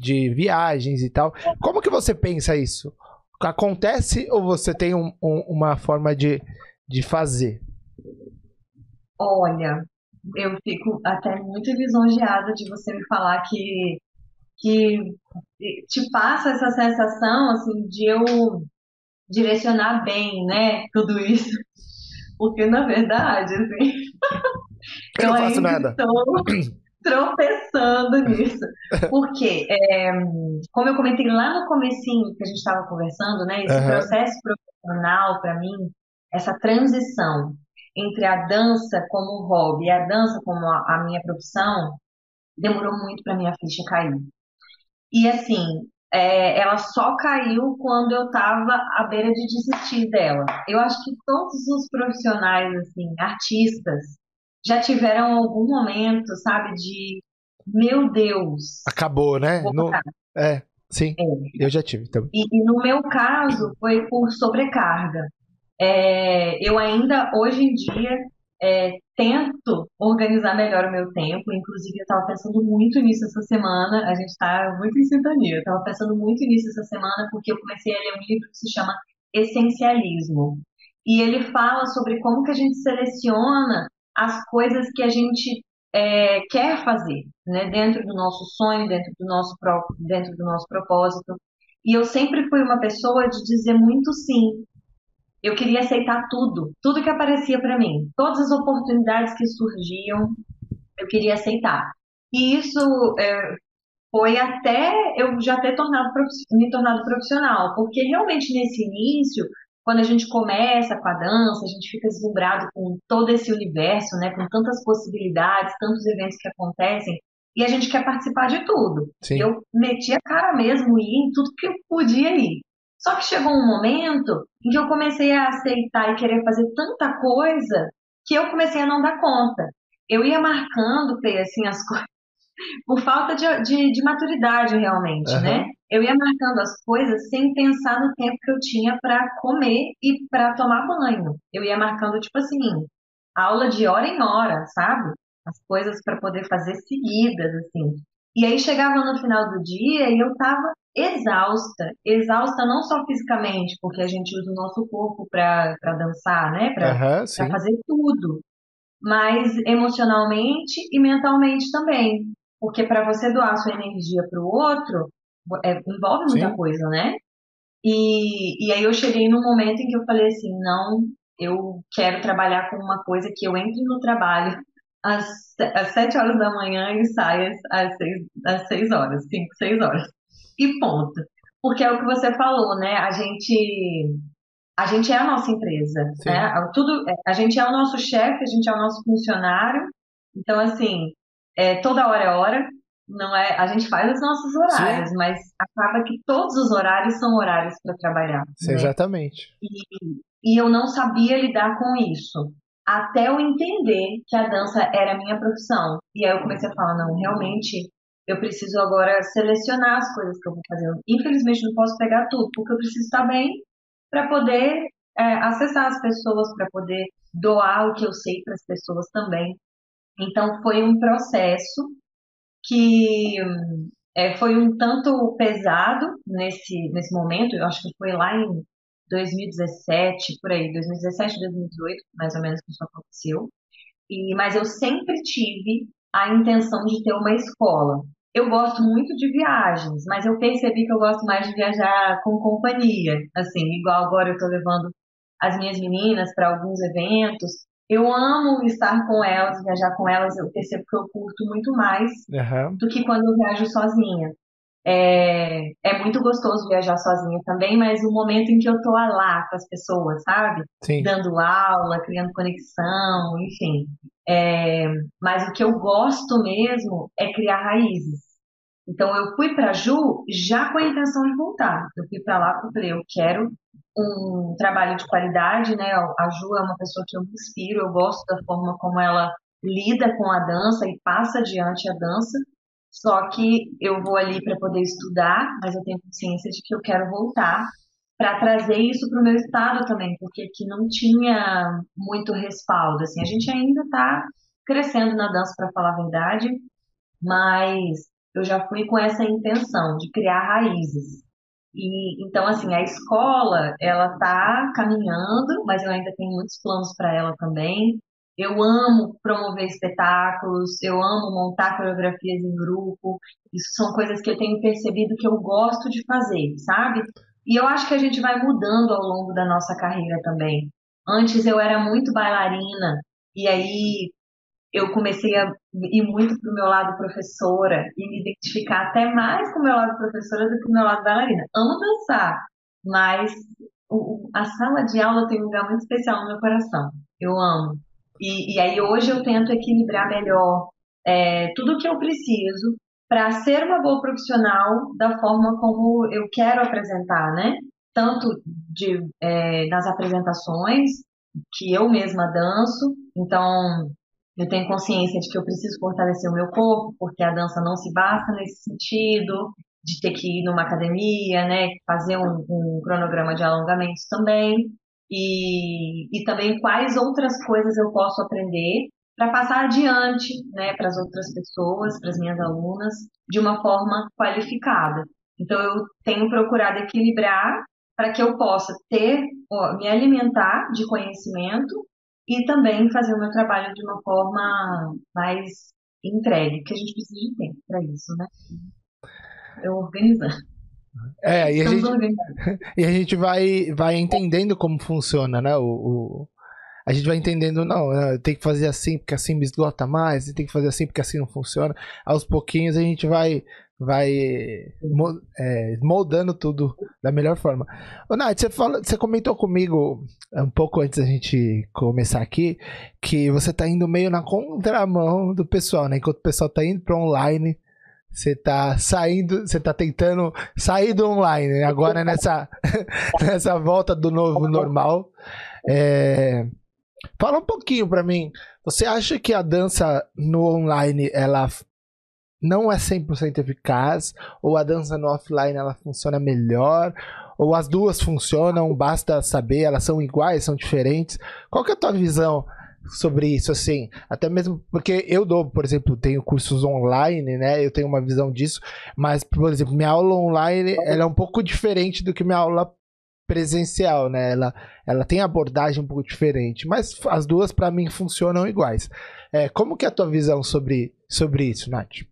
de viagens e tal. Como que você pensa isso? Acontece ou você tem um, um, uma forma de, de fazer? Olha, eu fico até muito lisonjeada de você me falar que que te passa essa sensação assim de eu direcionar bem, né, tudo isso. Porque na verdade, assim, eu, não faço nada. estou [clears throat] tropeçando [laughs] nisso. Porque, é, como eu comentei lá no comecinho que a gente estava conversando, né, esse uhum. processo profissional para mim, essa transição entre a dança como hobby e a dança como a, a minha profissão, demorou muito para minha ficha cair. E assim, é, ela só caiu quando eu estava à beira de desistir dela. Eu acho que todos os profissionais, assim, artistas, já tiveram algum momento, sabe, de meu Deus. Acabou, né? No... É, sim. É. Eu já tive também. E, e, no meu caso foi por sobrecarga. É, eu ainda, hoje em dia, é, tento organizar melhor o meu tempo. Inclusive, eu estava pensando muito nisso essa semana. A gente está muito em sintonia. Eu estava pensando muito nisso essa semana porque eu comecei a ler um livro que se chama Essencialismo. E ele fala sobre como que a gente seleciona as coisas que a gente é, quer fazer, né, dentro do nosso sonho, dentro do nosso próprio, dentro do nosso propósito. E eu sempre fui uma pessoa de dizer muito sim eu queria aceitar tudo, tudo que aparecia para mim, todas as oportunidades que surgiam, eu queria aceitar. E isso é, foi até eu já ter tornado, me tornado profissional, porque realmente nesse início, quando a gente começa com a dança, a gente fica deslumbrado com todo esse universo, né, com tantas possibilidades, tantos eventos que acontecem, e a gente quer participar de tudo. Sim. Eu meti a cara mesmo e ia em tudo que eu podia ir. Só que chegou um momento em que eu comecei a aceitar e querer fazer tanta coisa que eu comecei a não dar conta. Eu ia marcando, assim, as coisas por falta de, de, de maturidade, realmente, uhum. né? Eu ia marcando as coisas sem pensar no tempo que eu tinha para comer e para tomar banho. Eu ia marcando, tipo assim, aula de hora em hora, sabe? As coisas para poder fazer seguidas, assim. E aí chegava no final do dia e eu tava exausta, exausta não só fisicamente, porque a gente usa o nosso corpo para dançar, né? Para uhum, fazer tudo, mas emocionalmente e mentalmente também. Porque para você doar sua energia para o outro, é, envolve muita Sim. coisa, né? E, e aí eu cheguei num momento em que eu falei assim, não, eu quero trabalhar com uma coisa que eu entre no trabalho às, às 7 horas da manhã e saia às 6, às 6 horas, 5, 6 horas. E ponto. Porque é o que você falou, né? A gente a gente é a nossa empresa, Sim. né? Tudo, a gente é o nosso chefe, a gente é o nosso funcionário. Então, assim, é, toda hora é hora, não é? A gente faz os nossos horários, Sim. mas acaba que todos os horários são horários para trabalhar. Né? Exatamente. E, e eu não sabia lidar com isso até eu entender que a dança era a minha profissão. E aí eu comecei a falar, não, realmente eu preciso agora selecionar as coisas que eu vou fazer. Infelizmente não posso pegar tudo, porque eu preciso estar bem para poder é, acessar as pessoas, para poder doar o que eu sei para as pessoas também. Então foi um processo que é, foi um tanto pesado nesse, nesse momento, eu acho que foi lá em 2017, por aí, 2017, 2018, mais ou menos que isso aconteceu. E, mas eu sempre tive a intenção de ter uma escola. Eu gosto muito de viagens, mas eu percebi que eu gosto mais de viajar com companhia. Assim, igual agora eu estou levando as minhas meninas para alguns eventos. Eu amo estar com elas, viajar com elas. Eu percebo que eu curto muito mais uhum. do que quando eu viajo sozinha. É, é muito gostoso viajar sozinha também, mas o momento em que eu tô lá com as pessoas, sabe? Sim. Dando aula, criando conexão, enfim. É, mas o que eu gosto mesmo é criar raízes. Então eu fui para Ju já com a intenção de voltar. Eu fui para lá porque eu quero um trabalho de qualidade, né? A Ju é uma pessoa que eu me inspiro, eu gosto da forma como ela lida com a dança e passa adiante a dança. Só que eu vou ali para poder estudar, mas eu tenho consciência de que eu quero voltar para trazer isso para o meu estado também, porque aqui não tinha muito respaldo. Assim, a gente ainda está crescendo na dança, para falar a verdade, mas eu já fui com essa intenção de criar raízes. E então assim, a escola, ela tá caminhando, mas eu ainda tenho muitos planos para ela também. Eu amo promover espetáculos, eu amo montar coreografias em grupo. Isso são coisas que eu tenho percebido que eu gosto de fazer, sabe? E eu acho que a gente vai mudando ao longo da nossa carreira também. Antes eu era muito bailarina, e aí eu comecei a ir muito para o meu lado professora e me identificar até mais com o meu lado professora do que o meu lado bailarina. Amo dançar, mas o, a sala de aula tem um lugar muito especial no meu coração. Eu amo. E, e aí hoje eu tento equilibrar melhor é, tudo o que eu preciso para ser uma boa profissional da forma como eu quero apresentar, né? Tanto de, é, nas apresentações, que eu mesma danço, então eu tenho consciência de que eu preciso fortalecer o meu corpo, porque a dança não se basta nesse sentido, de ter que ir numa academia, né? Fazer um, um cronograma de alongamentos também e, e também quais outras coisas eu posso aprender para passar adiante né, para as outras pessoas, para as minhas alunas, de uma forma qualificada. Então, eu tenho procurado equilibrar para que eu possa ter, me alimentar de conhecimento e também fazer o meu trabalho de uma forma mais entregue, que a gente precisa de tempo para isso, né? Eu organizando. É, e a, gente, [laughs] e a gente vai, vai entendendo como funciona, né? O, o, a gente vai entendendo, não, né, tem que fazer assim porque assim me esgota mais, tem que fazer assim porque assim não funciona. Aos pouquinhos a gente vai vai é, moldando tudo da melhor forma. Ô, Nath, você, fala, você comentou comigo um pouco antes da gente começar aqui que você tá indo meio na contramão do pessoal, né? Enquanto o pessoal tá indo para online, você tá saindo, você tá tentando sair do online, né? agora nessa, [laughs] nessa volta do novo normal. É... Fala um pouquinho para mim. Você acha que a dança no online ela não é 100% eficaz? Ou a dança no offline ela funciona melhor? Ou as duas funcionam, basta saber, elas são iguais, são diferentes? Qual que é a tua visão sobre isso, assim, até mesmo porque eu dou, por exemplo, tenho cursos online, né, eu tenho uma visão disso, mas, por exemplo, minha aula online, ela é um pouco diferente do que minha aula presencial, né, ela, ela tem abordagem um pouco diferente, mas as duas, para mim, funcionam iguais. É, como que é a tua visão sobre, sobre isso, Nath?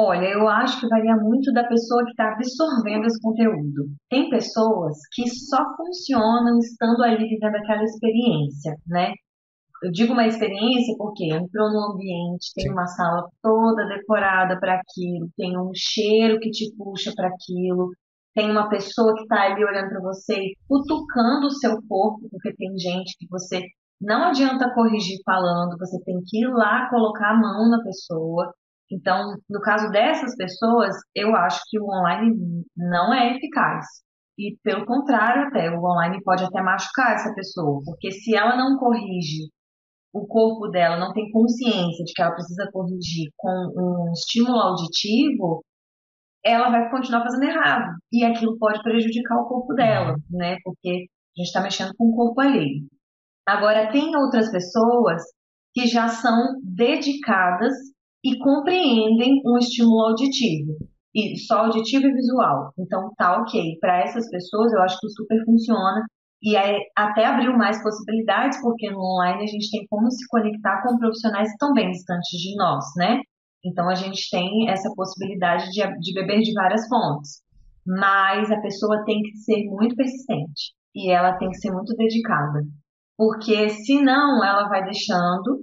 Olha, eu acho que varia muito da pessoa que está absorvendo esse conteúdo. Tem pessoas que só funcionam estando ali vivendo aquela experiência, né? Eu digo uma experiência porque entrou no ambiente, tem Sim. uma sala toda decorada para aquilo, tem um cheiro que te puxa para aquilo, tem uma pessoa que está ali olhando para você e cutucando o seu corpo, porque tem gente que você não adianta corrigir falando, você tem que ir lá colocar a mão na pessoa. Então, no caso dessas pessoas, eu acho que o online não é eficaz. E pelo contrário, até o online pode até machucar essa pessoa, porque se ela não corrige o corpo dela, não tem consciência de que ela precisa corrigir com um estímulo auditivo, ela vai continuar fazendo errado. E aquilo pode prejudicar o corpo dela, né? Porque a gente está mexendo com o corpo alheio. Agora, tem outras pessoas que já são dedicadas e compreendem um estímulo auditivo. E só auditivo e visual. Então tá ok. Para essas pessoas eu acho que super funciona. E aí, até abriu mais possibilidades, porque no online a gente tem como se conectar com profissionais que estão bem distantes de nós, né? Então a gente tem essa possibilidade de, de beber de várias fontes. Mas a pessoa tem que ser muito persistente e ela tem que ser muito dedicada. Porque senão ela vai deixando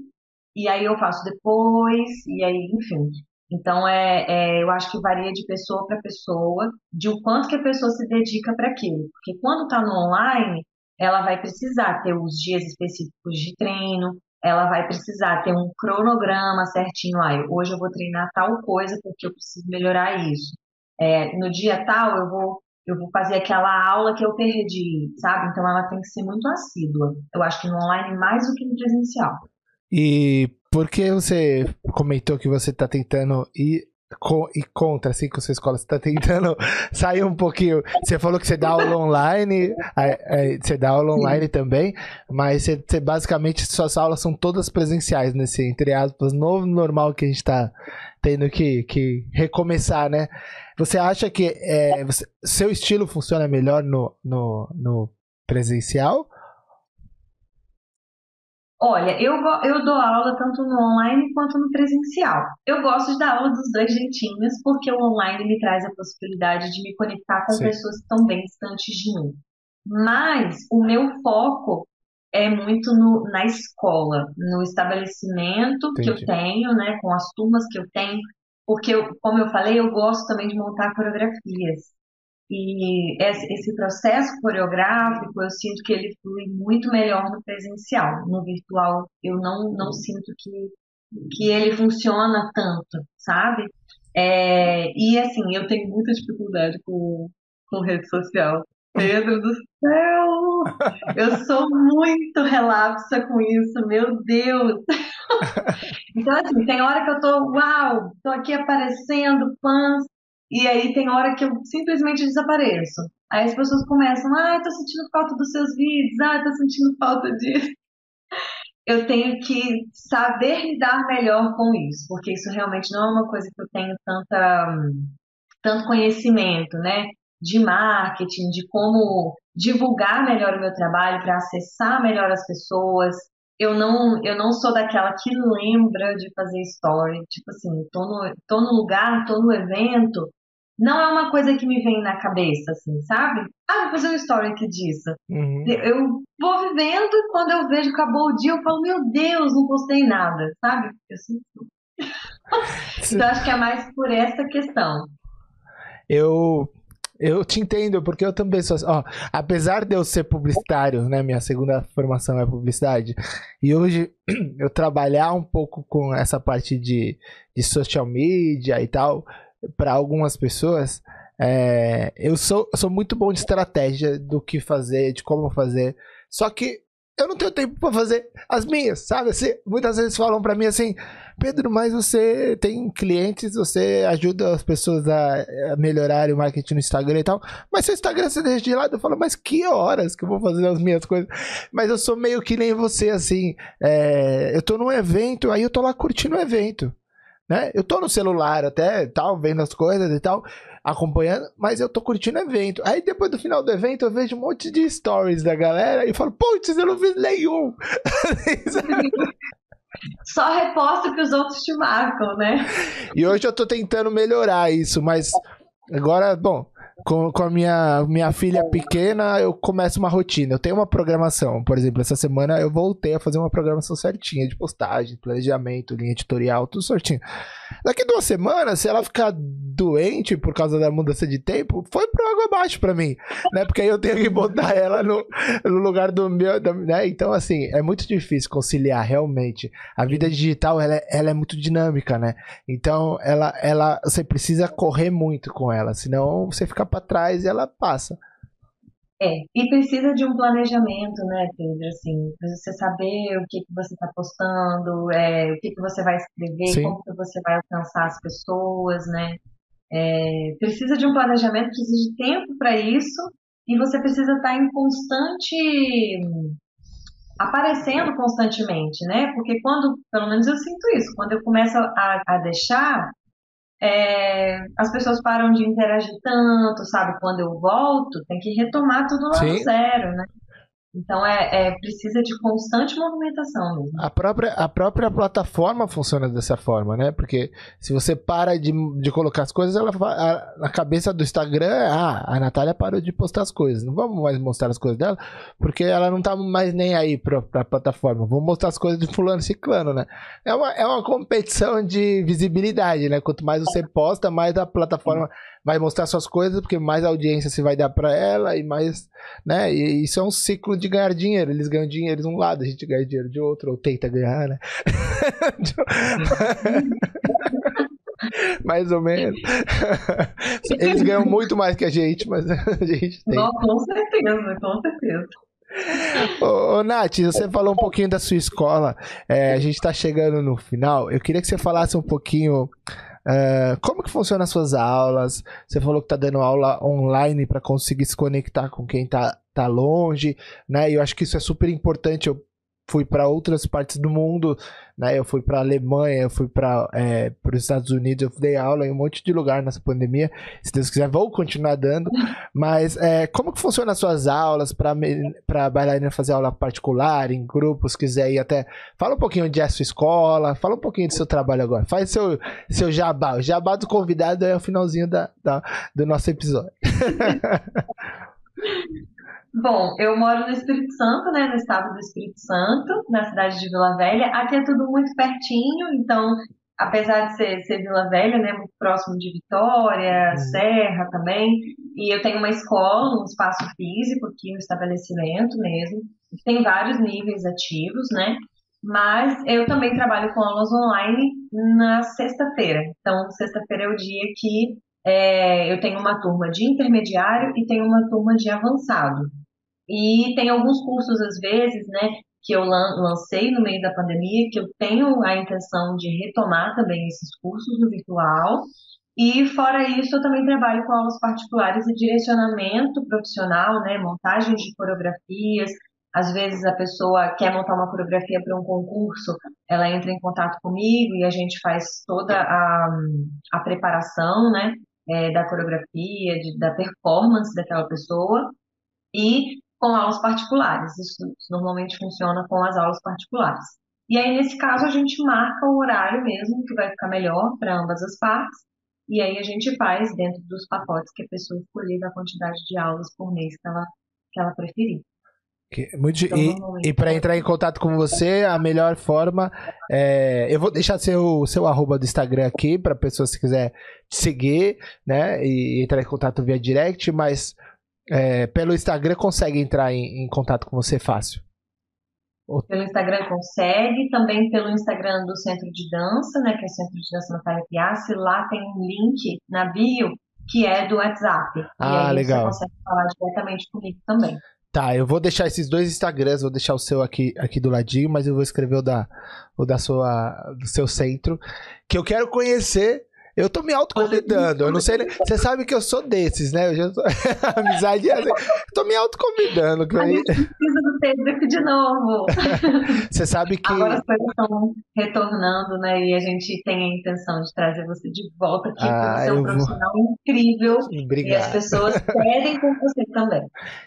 e aí eu faço depois, e aí, enfim. Então, é, é eu acho que varia de pessoa para pessoa, de o quanto que a pessoa se dedica para aquilo. Porque quando está no online, ela vai precisar ter os dias específicos de treino, ela vai precisar ter um cronograma certinho. Ah, hoje eu vou treinar tal coisa porque eu preciso melhorar isso. É, no dia tal, eu vou eu vou fazer aquela aula que eu perdi, sabe? Então ela tem que ser muito assídua. Eu acho que no online mais do que no presencial. E por que você comentou que você está tentando ir co e contra, assim, com a sua escola? Você está tentando [laughs] sair um pouquinho. Você falou que você dá aula online, você dá aula online também, mas você, você, basicamente suas aulas são todas presenciais, nesse, entre aspas, novo normal que a gente está tendo que, que recomeçar, né? Você acha que é, você, seu estilo funciona melhor no, no, no presencial? Olha, eu, eu dou aula tanto no online quanto no presencial. Eu gosto de dar aula dos dois jeitinhos, porque o online me traz a possibilidade de me conectar com Sim. pessoas que estão bem distantes de mim. Mas o meu foco é muito no, na escola, no estabelecimento Entendi. que eu tenho, né, com as turmas que eu tenho, porque, eu, como eu falei, eu gosto também de montar coreografias. E esse processo coreográfico, eu sinto que ele flui muito melhor no presencial. No virtual, eu não, não sinto que, que ele funciona tanto, sabe? É, e assim, eu tenho muita dificuldade com, com rede social. Pedro do céu! Eu sou muito relapsa com isso, meu Deus! [laughs] Então, assim, tem hora que eu tô, uau, tô aqui aparecendo, fãs, e aí tem hora que eu simplesmente desapareço. Aí as pessoas começam, ah, tô sentindo falta dos seus vídeos, ah, tô sentindo falta disso. [laughs] Eu tenho que saber lidar melhor com isso, porque isso realmente não é uma coisa que eu tenho tanta, tanto conhecimento, né? De marketing, de como divulgar melhor o meu trabalho para acessar melhor as pessoas. Eu não, eu não sou daquela que lembra de fazer story. Tipo assim, tô no, tô no lugar, tô no evento, não é uma coisa que me vem na cabeça, assim, sabe? Ah, vou fazer um story aqui disso. Uhum. Eu vou vivendo e quando eu vejo que acabou o dia, eu falo, meu Deus, não postei nada, sabe? Eu sinto. [laughs] então acho que é mais por essa questão. Eu eu te entendo, porque eu também sou. Ó, apesar de eu ser publicitário, né? Minha segunda formação é publicidade. E hoje [clears throat] eu trabalhar um pouco com essa parte de, de social media e tal, para algumas pessoas, é, eu, sou, sou muito bom de estratégia do que fazer, de como fazer. Só que eu não tenho tempo para fazer as minhas, sabe? Assim, muitas vezes falam para mim assim, Pedro, mas você tem clientes, você ajuda as pessoas a, melhorar o marketing no Instagram e tal, mas seu Instagram você deixa de lado. Eu falo, mas que horas que eu vou fazer as minhas coisas? Mas eu sou meio que nem você, assim, é, eu tô num evento, aí eu tô lá curtindo o evento, né? Eu tô no celular até, tal, vendo as coisas e tal, acompanhando, mas eu tô curtindo o evento. Aí depois do final do evento eu vejo um monte de stories da galera e falo, putz, eu não fiz nenhum. [laughs] Só reposto que os outros te marcam, né? E hoje eu tô tentando melhorar isso, mas agora, bom, com, com a minha, minha filha pequena, eu começo uma rotina. Eu tenho uma programação. Por exemplo, essa semana eu voltei a fazer uma programação certinha de postagem, planejamento, linha editorial, tudo certinho. Daqui duas semanas, se ela ficar doente por causa da mudança de tempo, foi pro água abaixo pra mim, né? Porque aí eu tenho que botar [laughs] ela no, no lugar do meu, né? Então, assim, é muito difícil conciliar realmente. A vida digital, ela, é, ela é muito dinâmica, né? Então, ela, ela, você precisa correr muito com ela, senão você fica para trás e ela passa. É, e precisa de um planejamento, né, Pedro? Assim, você saber o que, que você está postando, é, o que, que você vai escrever, Sim. como que você vai alcançar as pessoas, né? É, precisa de um planejamento, precisa de tempo para isso, e você precisa estar tá em constante. aparecendo constantemente, né? Porque quando, pelo menos eu sinto isso, quando eu começo a, a deixar, é, as pessoas param de interagir tanto, sabe? Quando eu volto, tem que retomar tudo lá do zero, né? Então é, é, precisa de constante movimentação mesmo. A própria, a própria plataforma funciona dessa forma, né? Porque se você para de, de colocar as coisas, ela a, na cabeça do Instagram, ah, a Natália parou de postar as coisas. Não vamos mais mostrar as coisas dela, porque ela não tá mais nem aí pra, pra plataforma. Vamos mostrar as coisas de fulano ciclano, né? É uma, é uma competição de visibilidade, né? Quanto mais você posta, mais a plataforma vai mostrar suas coisas, porque mais audiência você vai dar para ela e mais, né? E isso é um ciclo de ganhar dinheiro. Eles ganham dinheiro de um lado, a gente ganha dinheiro de outro, ou tenta ganhar, né? [laughs] mais ou menos. Eles ganham muito mais que a gente, mas a gente tem. Não, com certeza, com certeza. Ô, ô, Nath, você falou um pouquinho da sua escola. É, a gente está chegando no final. Eu queria que você falasse um pouquinho Uh, como que funciona as suas aulas? Você falou que está dando aula online para conseguir se conectar com quem está tá longe, né? E eu acho que isso é super importante. Eu fui para outras partes do mundo, né? Eu fui para Alemanha, eu fui para é, os Estados Unidos, eu dei aula em um monte de lugar nessa pandemia. Se Deus quiser, vou continuar dando. [laughs] Mas é, como que funciona as suas aulas para para bailarina fazer aula particular, em grupos, quiser ir até. Fala um pouquinho de a sua escola, fala um pouquinho do seu trabalho agora. Faz seu seu jabá. O jabá do convidado é o finalzinho da, da do nosso episódio. [laughs] Bom, eu moro no Espírito Santo, né, no estado do Espírito Santo, na cidade de Vila Velha. Aqui é tudo muito pertinho, então, apesar de ser, ser Vila Velha, né, muito próximo de Vitória, uhum. Serra também, e eu tenho uma escola, um espaço físico aqui no estabelecimento mesmo. Tem vários níveis ativos, né? Mas eu também trabalho com aulas online na sexta-feira. Então, sexta-feira é o dia que é, eu tenho uma turma de intermediário e tenho uma turma de avançado. E tem alguns cursos, às vezes, né, que eu lancei no meio da pandemia, que eu tenho a intenção de retomar também esses cursos no virtual. E fora isso, eu também trabalho com aulas particulares e direcionamento profissional, né, montagem de coreografias. Às vezes a pessoa quer montar uma coreografia para um concurso, ela entra em contato comigo e a gente faz toda a, a preparação, né, é, da coreografia, de, da performance daquela pessoa. E com aulas particulares. Isso normalmente funciona com as aulas particulares. E aí, nesse caso, a gente marca o horário mesmo, que vai ficar melhor para ambas as partes. E aí a gente faz dentro dos pacotes que a pessoa escolher da quantidade de aulas por mês que ela, que ela preferir. Muito, então, e, e para entrar em contato com você, a melhor forma é. Eu vou deixar seu, seu arroba do Instagram aqui para pessoa se quiser te seguir, né? E entrar em contato via direct, mas é, pelo Instagram consegue entrar em, em, contato com você fácil. Pelo Instagram consegue, também pelo Instagram do Centro de Dança, né? Que é o Centro de Dança Natália Piassi. Lá tem um link na bio que é do WhatsApp. Ah, legal. você consegue falar diretamente comigo também. Tá, eu vou deixar esses dois Instagrams, vou deixar o seu aqui, aqui do ladinho, mas eu vou escrever o da, o da sua, do seu centro, que eu quero conhecer eu tô me autoconvidando. Eu não sei. Você sabe que eu sou desses, né? Eu já tô... [laughs] Amizade. É assim. tô me autoconvidando. A gente precisa do Pedro de novo. [laughs] Você sabe que. Agora as coisas estão retornando, né? E a gente tem a intenção de trazer você de volta aqui, ah, porque você é um profissional vou... incrível. Obrigado. E as pessoas pedem com você também.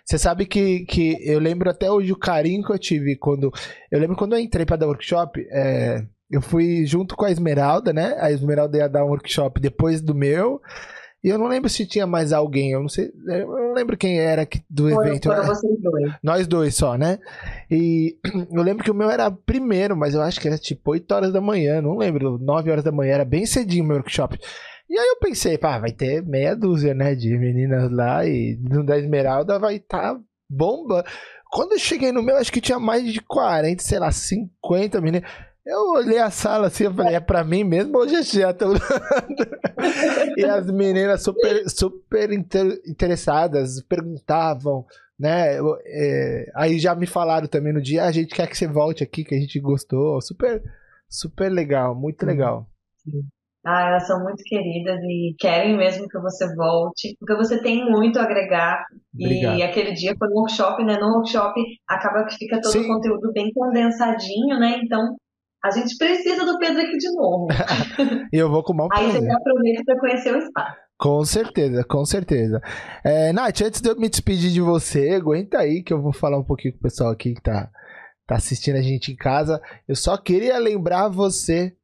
Você sabe que, que eu lembro até hoje o carinho que eu tive quando. Eu lembro quando eu entrei para dar workshop. É eu fui junto com a Esmeralda, né? A Esmeralda ia dar um workshop depois do meu. E eu não lembro se tinha mais alguém, eu não sei, eu não lembro quem era do Foi, evento. Foram vocês dois. Nós dois só, né? E [clears throat] eu lembro que o meu era primeiro, mas eu acho que era tipo 8 horas da manhã, não lembro, 9 horas da manhã, era bem cedinho o meu workshop. E aí eu pensei, pá, vai ter meia dúzia, né, de meninas lá e no da Esmeralda vai estar tá bomba. Quando eu cheguei no meu, acho que tinha mais de 40, sei lá, 50 meninas. Eu olhei a sala assim, eu falei, é pra mim mesmo ou já já estão E as meninas super, super inter, interessadas, perguntavam, né? É, aí já me falaram também no dia, ah, a gente quer que você volte aqui, que a gente gostou. Super, super legal, muito legal. Ah, elas são muito queridas e querem mesmo que você volte, porque você tem muito a agregar. Obrigado. E aquele dia foi um workshop, né? No workshop acaba que fica todo Sim. o conteúdo bem condensadinho, né? Então a gente precisa do Pedro aqui de novo. [laughs] e eu vou com mão Aí você me aproveita para conhecer o espaço. Com certeza, com certeza. É, Nath, antes de eu me despedir de você, aguenta aí que eu vou falar um pouquinho com o pessoal aqui que tá, tá assistindo a gente em casa. Eu só queria lembrar você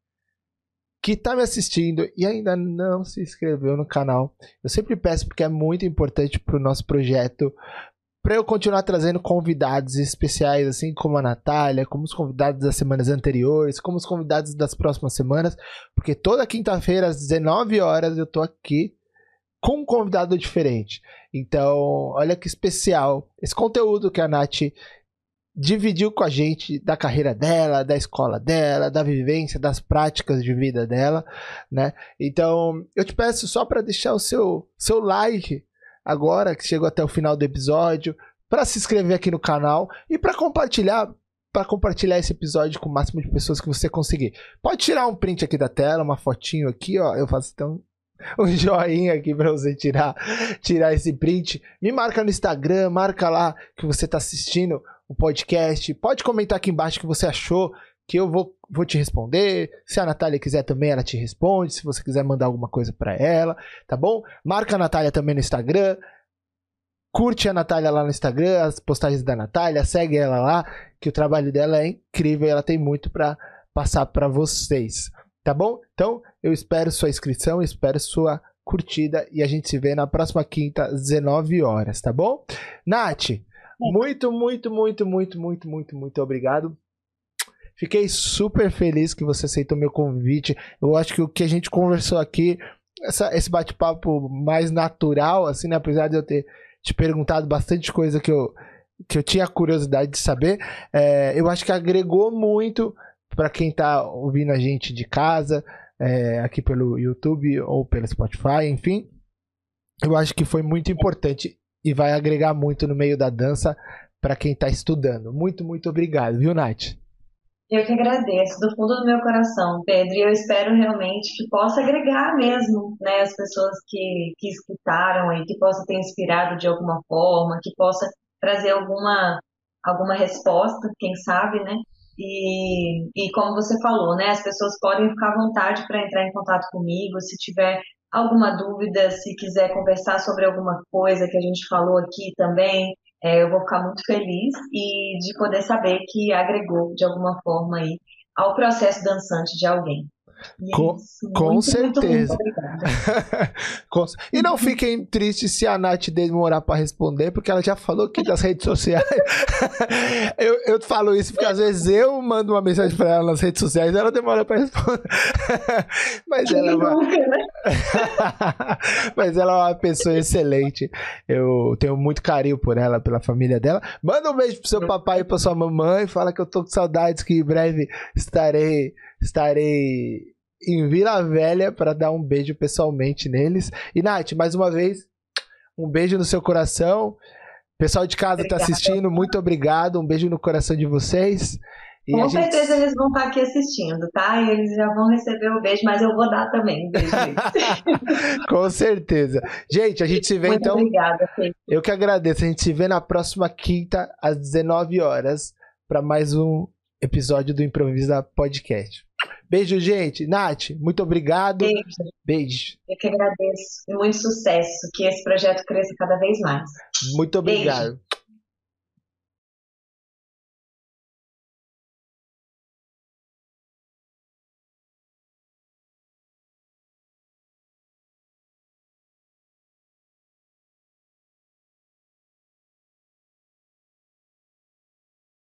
que tá me assistindo e ainda não se inscreveu no canal. Eu sempre peço porque é muito importante para o nosso projeto, para eu continuar trazendo convidados especiais, assim como a Natália, como os convidados das semanas anteriores, como os convidados das próximas semanas, porque toda quinta-feira às 19 horas eu tô aqui com um convidado diferente. Então, olha que especial esse conteúdo que a Nath dividiu com a gente da carreira dela, da escola dela, da vivência, das práticas de vida dela, né? Então, eu te peço só para deixar o seu seu like agora que chegou até o final do episódio, para se inscrever aqui no canal e para compartilhar para compartilhar esse episódio com o máximo de pessoas que você conseguir. Pode tirar um print aqui da tela, uma fotinho aqui, ó. Eu faço então [laughs] um joinha aqui para você tirar tirar esse print. Me marca no Instagram, marca lá que você está assistindo o podcast. Pode comentar aqui embaixo o que você achou, que eu vou, vou te responder. Se a Natália quiser também, ela te responde. Se você quiser mandar alguma coisa para ela, tá bom? Marca a Natália também no Instagram. Curte a Natália lá no Instagram, as postagens da Natália, segue ela lá, que o trabalho dela é incrível e ela tem muito para passar para vocês, tá bom? Então, eu espero sua inscrição, espero sua curtida e a gente se vê na próxima quinta, 19 horas, tá bom? Nath, muito, muito, muito, muito, muito, muito, muito obrigado Fiquei super feliz que você aceitou meu convite. Eu acho que o que a gente conversou aqui, essa, esse bate-papo mais natural, assim, né? Apesar de eu ter te perguntado bastante coisa que eu, que eu tinha curiosidade de saber, é, eu acho que agregou muito para quem está ouvindo a gente de casa, é, aqui pelo YouTube ou pelo Spotify, enfim. Eu acho que foi muito importante e vai agregar muito no meio da dança para quem está estudando. Muito, muito obrigado, viu, Nath? Eu que agradeço do fundo do meu coração, Pedro, e eu espero realmente que possa agregar mesmo, né, as pessoas que, que escutaram aí, que possa ter inspirado de alguma forma, que possa trazer alguma, alguma resposta, quem sabe, né? E, e como você falou, né, as pessoas podem ficar à vontade para entrar em contato comigo, se tiver alguma dúvida, se quiser conversar sobre alguma coisa que a gente falou aqui também, é, eu vou ficar muito feliz e de poder saber que agregou de alguma forma aí ao processo dançante de alguém. Com, Isso, com muito, certeza. Muito, muito [laughs] e não fiquem tristes se a Nath demorar pra responder, porque ela já falou aqui das redes sociais. [laughs] eu, eu falo isso porque às vezes eu mando uma mensagem pra ela nas redes sociais e ela demora pra responder. [laughs] Mas ela vai. Nunca, né? Mas ela é uma pessoa excelente. Eu tenho muito carinho por ela, pela família dela. Manda um beijo pro seu papai e pra sua mamãe. Fala que eu tô com saudades, que em breve estarei, estarei em Vila Velha para dar um beijo pessoalmente neles. E Nath, mais uma vez, um beijo no seu coração. Pessoal de casa tá Obrigada. assistindo, muito obrigado. Um beijo no coração de vocês. E a Com gente- certeza eles vão estar aqui assistindo, tá? E eles já vão receber o beijo, mas eu vou dar também um beijo. [laughs] Com certeza. Gente, a gente se vê Muito então obrigada, Fê. Eu que agradeço. A gente se vê na próxima quinta, às 19 horas, para mais um episódio do Improvisa Podcast. Beijo, gente. Nath, muito obrigado. Beijo. Beijo. Eu que agradeço. E muito sucesso. Que esse projeto cresça cada vez mais. Muito obrigado.